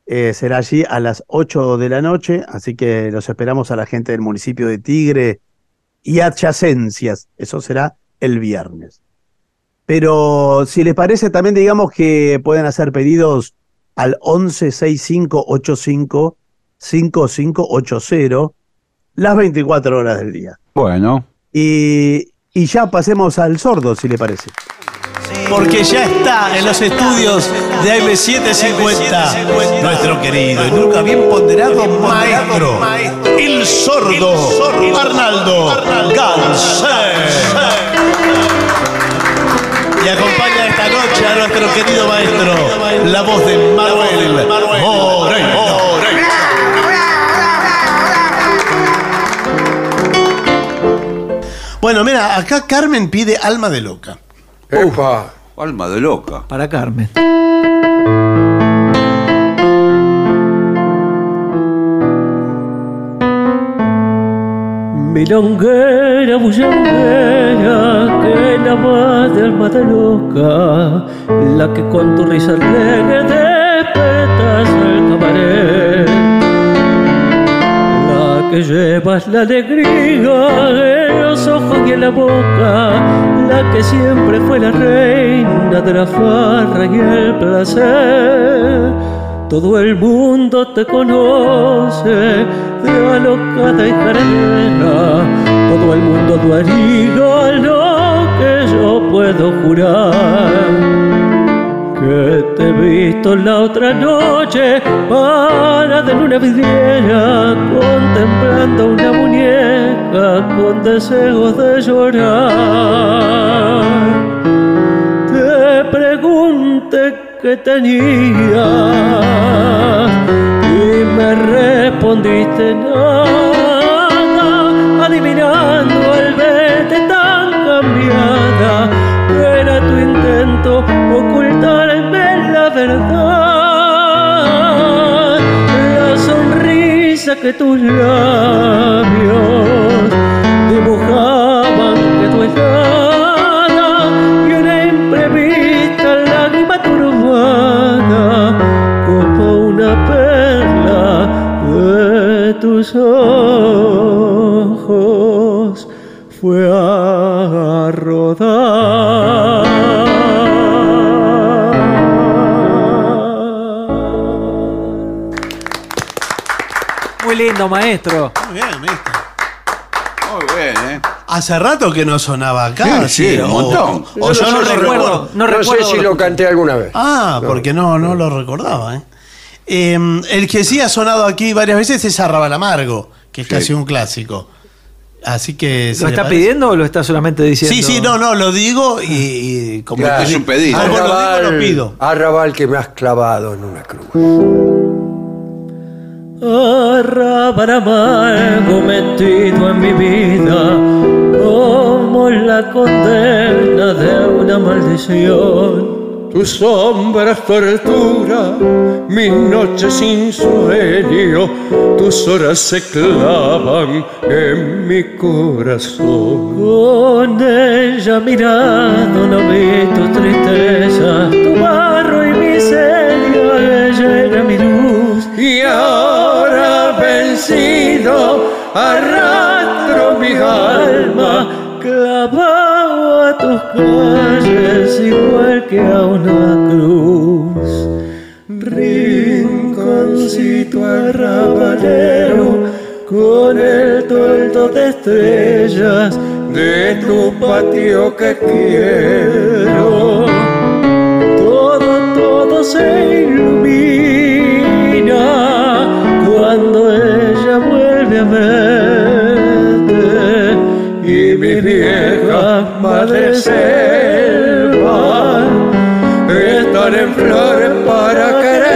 Eh, será allí a las 8 de la noche, así que los esperamos a la gente del municipio de Tigre y adyacencias. Eso será el viernes. Pero si les parece, también digamos que pueden hacer pedidos al 116585 5580 las 24 horas del día. Bueno. Y, y ya pasemos al sordo, si le parece. Porque ya está en los estudios de AM750 nuestro querido y nunca bien ponderado maestro, el sordo Arnaldo Ganser. Y acompaña esta noche a nuestro querido maestro, la voz de Manuel Moreno. Bueno, mira, acá Carmen pide alma de loca. Epa. Alma de loca. Para Carmen. Milonguera, bullanguera, que la va de alma de loca, la que con tu risa alegre despertas el cabaret, que llevas la alegría en los ojos y en la boca, la que siempre fue la reina de la farra y el placer. Todo el mundo te conoce de alocada y jaranera. Todo el mundo tu haría lo que yo puedo jurar. Que te he visto la otra noche para de luna vidriera, contemplando una muñeca con deseos de llorar. Te pregunté qué tenías y me respondiste nada, que tus labios dibujaban que tu helada y una imprevista lágrima turbada como una perla de tus ojos fue a rodar. Muy lindo, maestro. Muy bien, ¿viste? Muy bien, ¿eh? Hace rato que no sonaba acá. Sí, sí, un o- montón. O, yo no, recuerdo. No, No, recuerdo. sé si lo canté alguna vez. Ah, porque no, no lo recordaba, ¿eh? Eh, el que sí ha sonado aquí varias veces es Arrabal Amargo, que es casi un clásico. Así que. si ¿Lo está pidiendo o lo está solamente diciendo? Sí, sí, no, no, lo digo y, y como Claro. que- Es un pedido. Como lo digo, lo pido. arrabal que me has clavado en una cruz. Arrabal amargo metido en mi vida como la condena de una maldición. Tu sombra es tortura, mis noches sin sueño, tus horas se clavan en mi corazón. Con ella mirado no vi tu tristeza, tu barro y miseria, ella era mi luz. Y ahora vencido, arrastro mi alma clavado a tus calles igual que a una cruz. Rinconcito arrabalero con el toldo de estrellas de tu patio que quiero. todo, todo se ilumina cuando vuelve a verte y mi vieja madre selva Están en flores para quererte.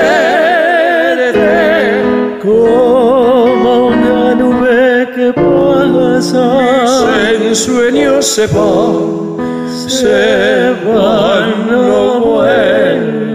como una nube que pasa En sueños se va, se van no vuelven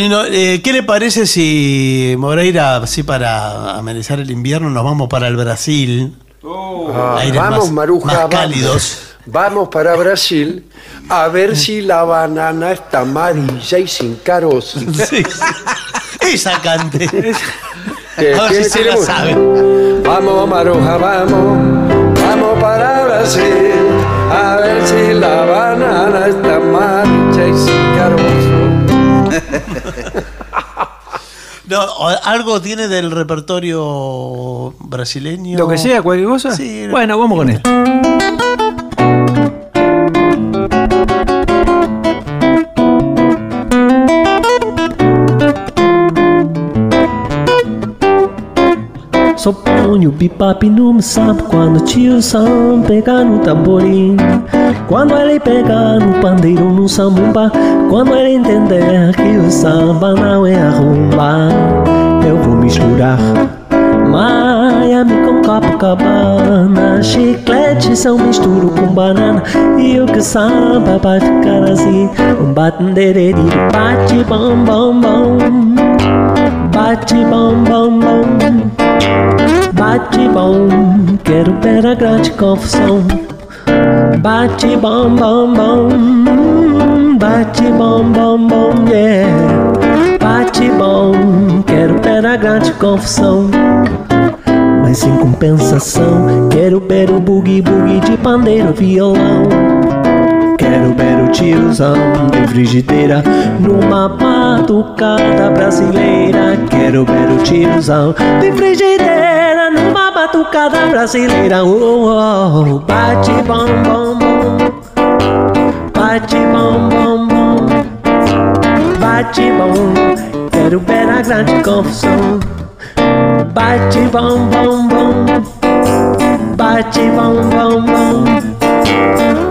Eh, ¿qué le parece si Moreira, así para amenizar el invierno, nos vamos para el Brasil? Ah, Aires vamos, más- Maruja, más vamos. cálidos. Vamos para Brasil a ver si la banana está amarilla y sin caros. Sí. Esa cante. ¿Qué- A ver qué si se la sabe. Vamos, Maruja, vamos. Vamos para Brasil a ver si la banana está amarilla y sin. No, ¿Algo tiene del repertorio brasileño? Lo que sea, cualquier cosa. Sí. Bueno, vamos con esto. Só põe o bipap no sabe quando tio Sam pega no tamborim. Quando ele pega no pandeiro no samumba. Quando ele entender que o samba não é a rumba. Eu vou misturar Miami com Copacabana Chiclete são misturo com banana E o que samba vai ficar assim Um batendereri Bate bom bom bom Bate bom bom bom Bate bom Quero ver a grande confusão Bate bom bom bom Bate bom bom bom yeah Bate bom Quero ver a grande confusão mas em compensação, quero ver o boogie boogie de pandeiro violão. Quero ver o tiozão de frigideira numa batucada brasileira. Quero ver o tiozão de frigideira numa batucada brasileira. Oh, oh, oh. Bate bom bom bom, bate bom bom bom, bate bom. Quero ver a grande confusão. Bate bom bom bom Bate bom bom bom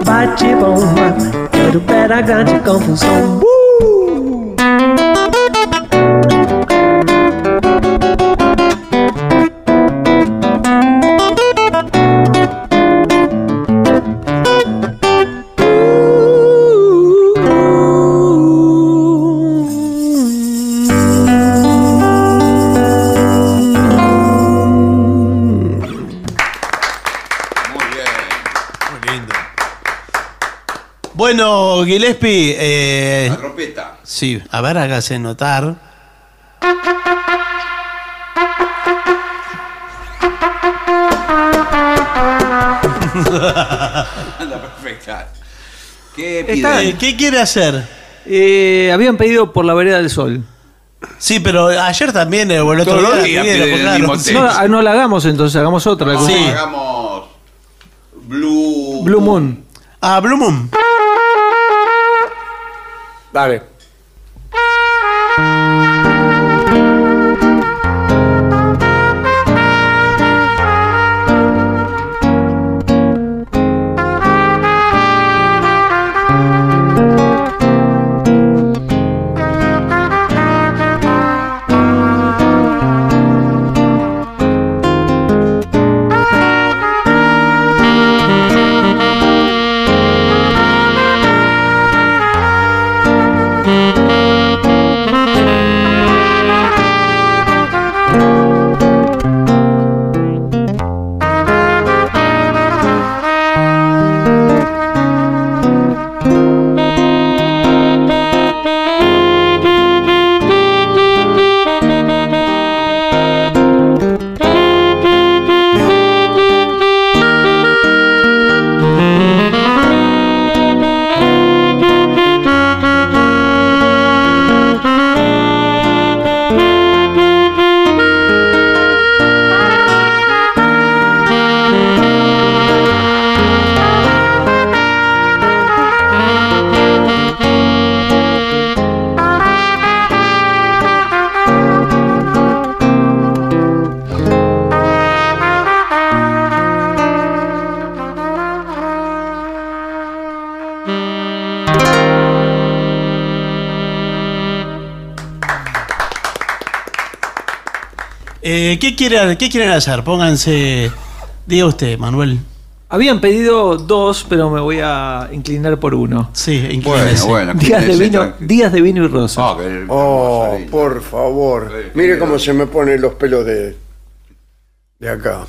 Bate bom Quero ver a grande confusão Muy Bueno, Gillespie. Eh, La trompeta. sí, a ver, hágase notar. Anda perfecta. ¿Qué Está- pide? ¿Qué quiere hacer? Eh, habían pedido por la vereda del sol. Sí, pero ayer también, eh, o el otro Todos los día. días el Sí. No, ah, no la hagamos entonces, hagamos otra. No, Sí. hagamos Blue. Blue Moon. Ah, Blue Moon. Dale. Eh, ¿qué, quiere, ¿Qué quieren hacer? Pónganse. Diga usted, Manuel. Habían pedido dos, pero me voy a inclinar por uno. Sí, Bueno, bueno. Días de, inclínese, vino, días de vino y rosa. Ah, Oh, por favor. Mire cómo se me ponen los pelos de, de acá.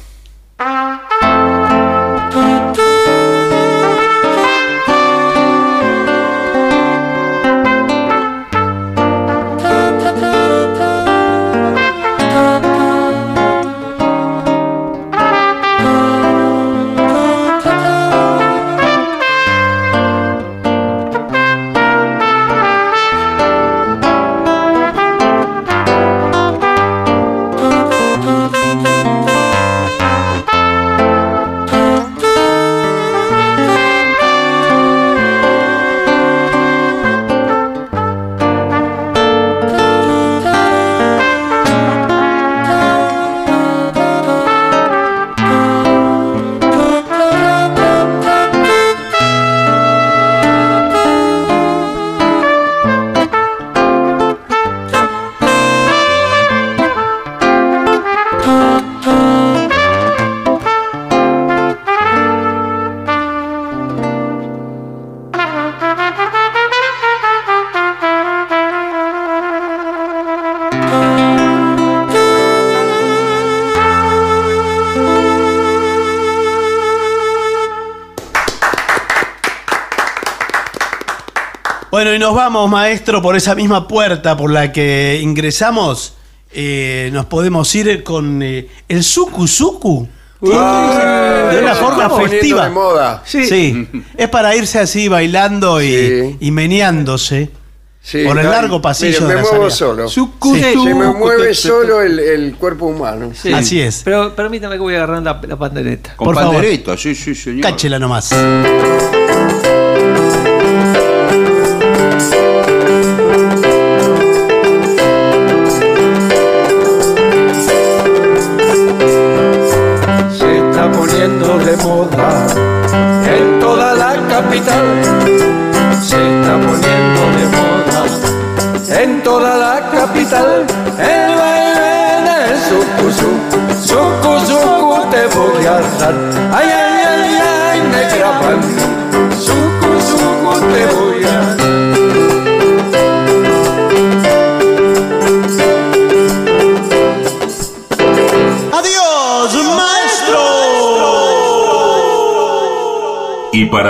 Bueno, y nos vamos, maestro, por esa misma puerta por la que ingresamos. Eh, nos podemos ir con eh, el suku suku. De una se forma festiva. de moda. Sí. Es para irse así bailando y, y meneándose Sí, por el largo pasillo mire, de me la muevo solo. Suku, Se suku, me mueve solo el, el cuerpo humano. Sí. Así es. Pero permítame que voy a agarrar la, la pandereta. Con Por favor. pandereta, sí, sí, señor. Cáchela nomás.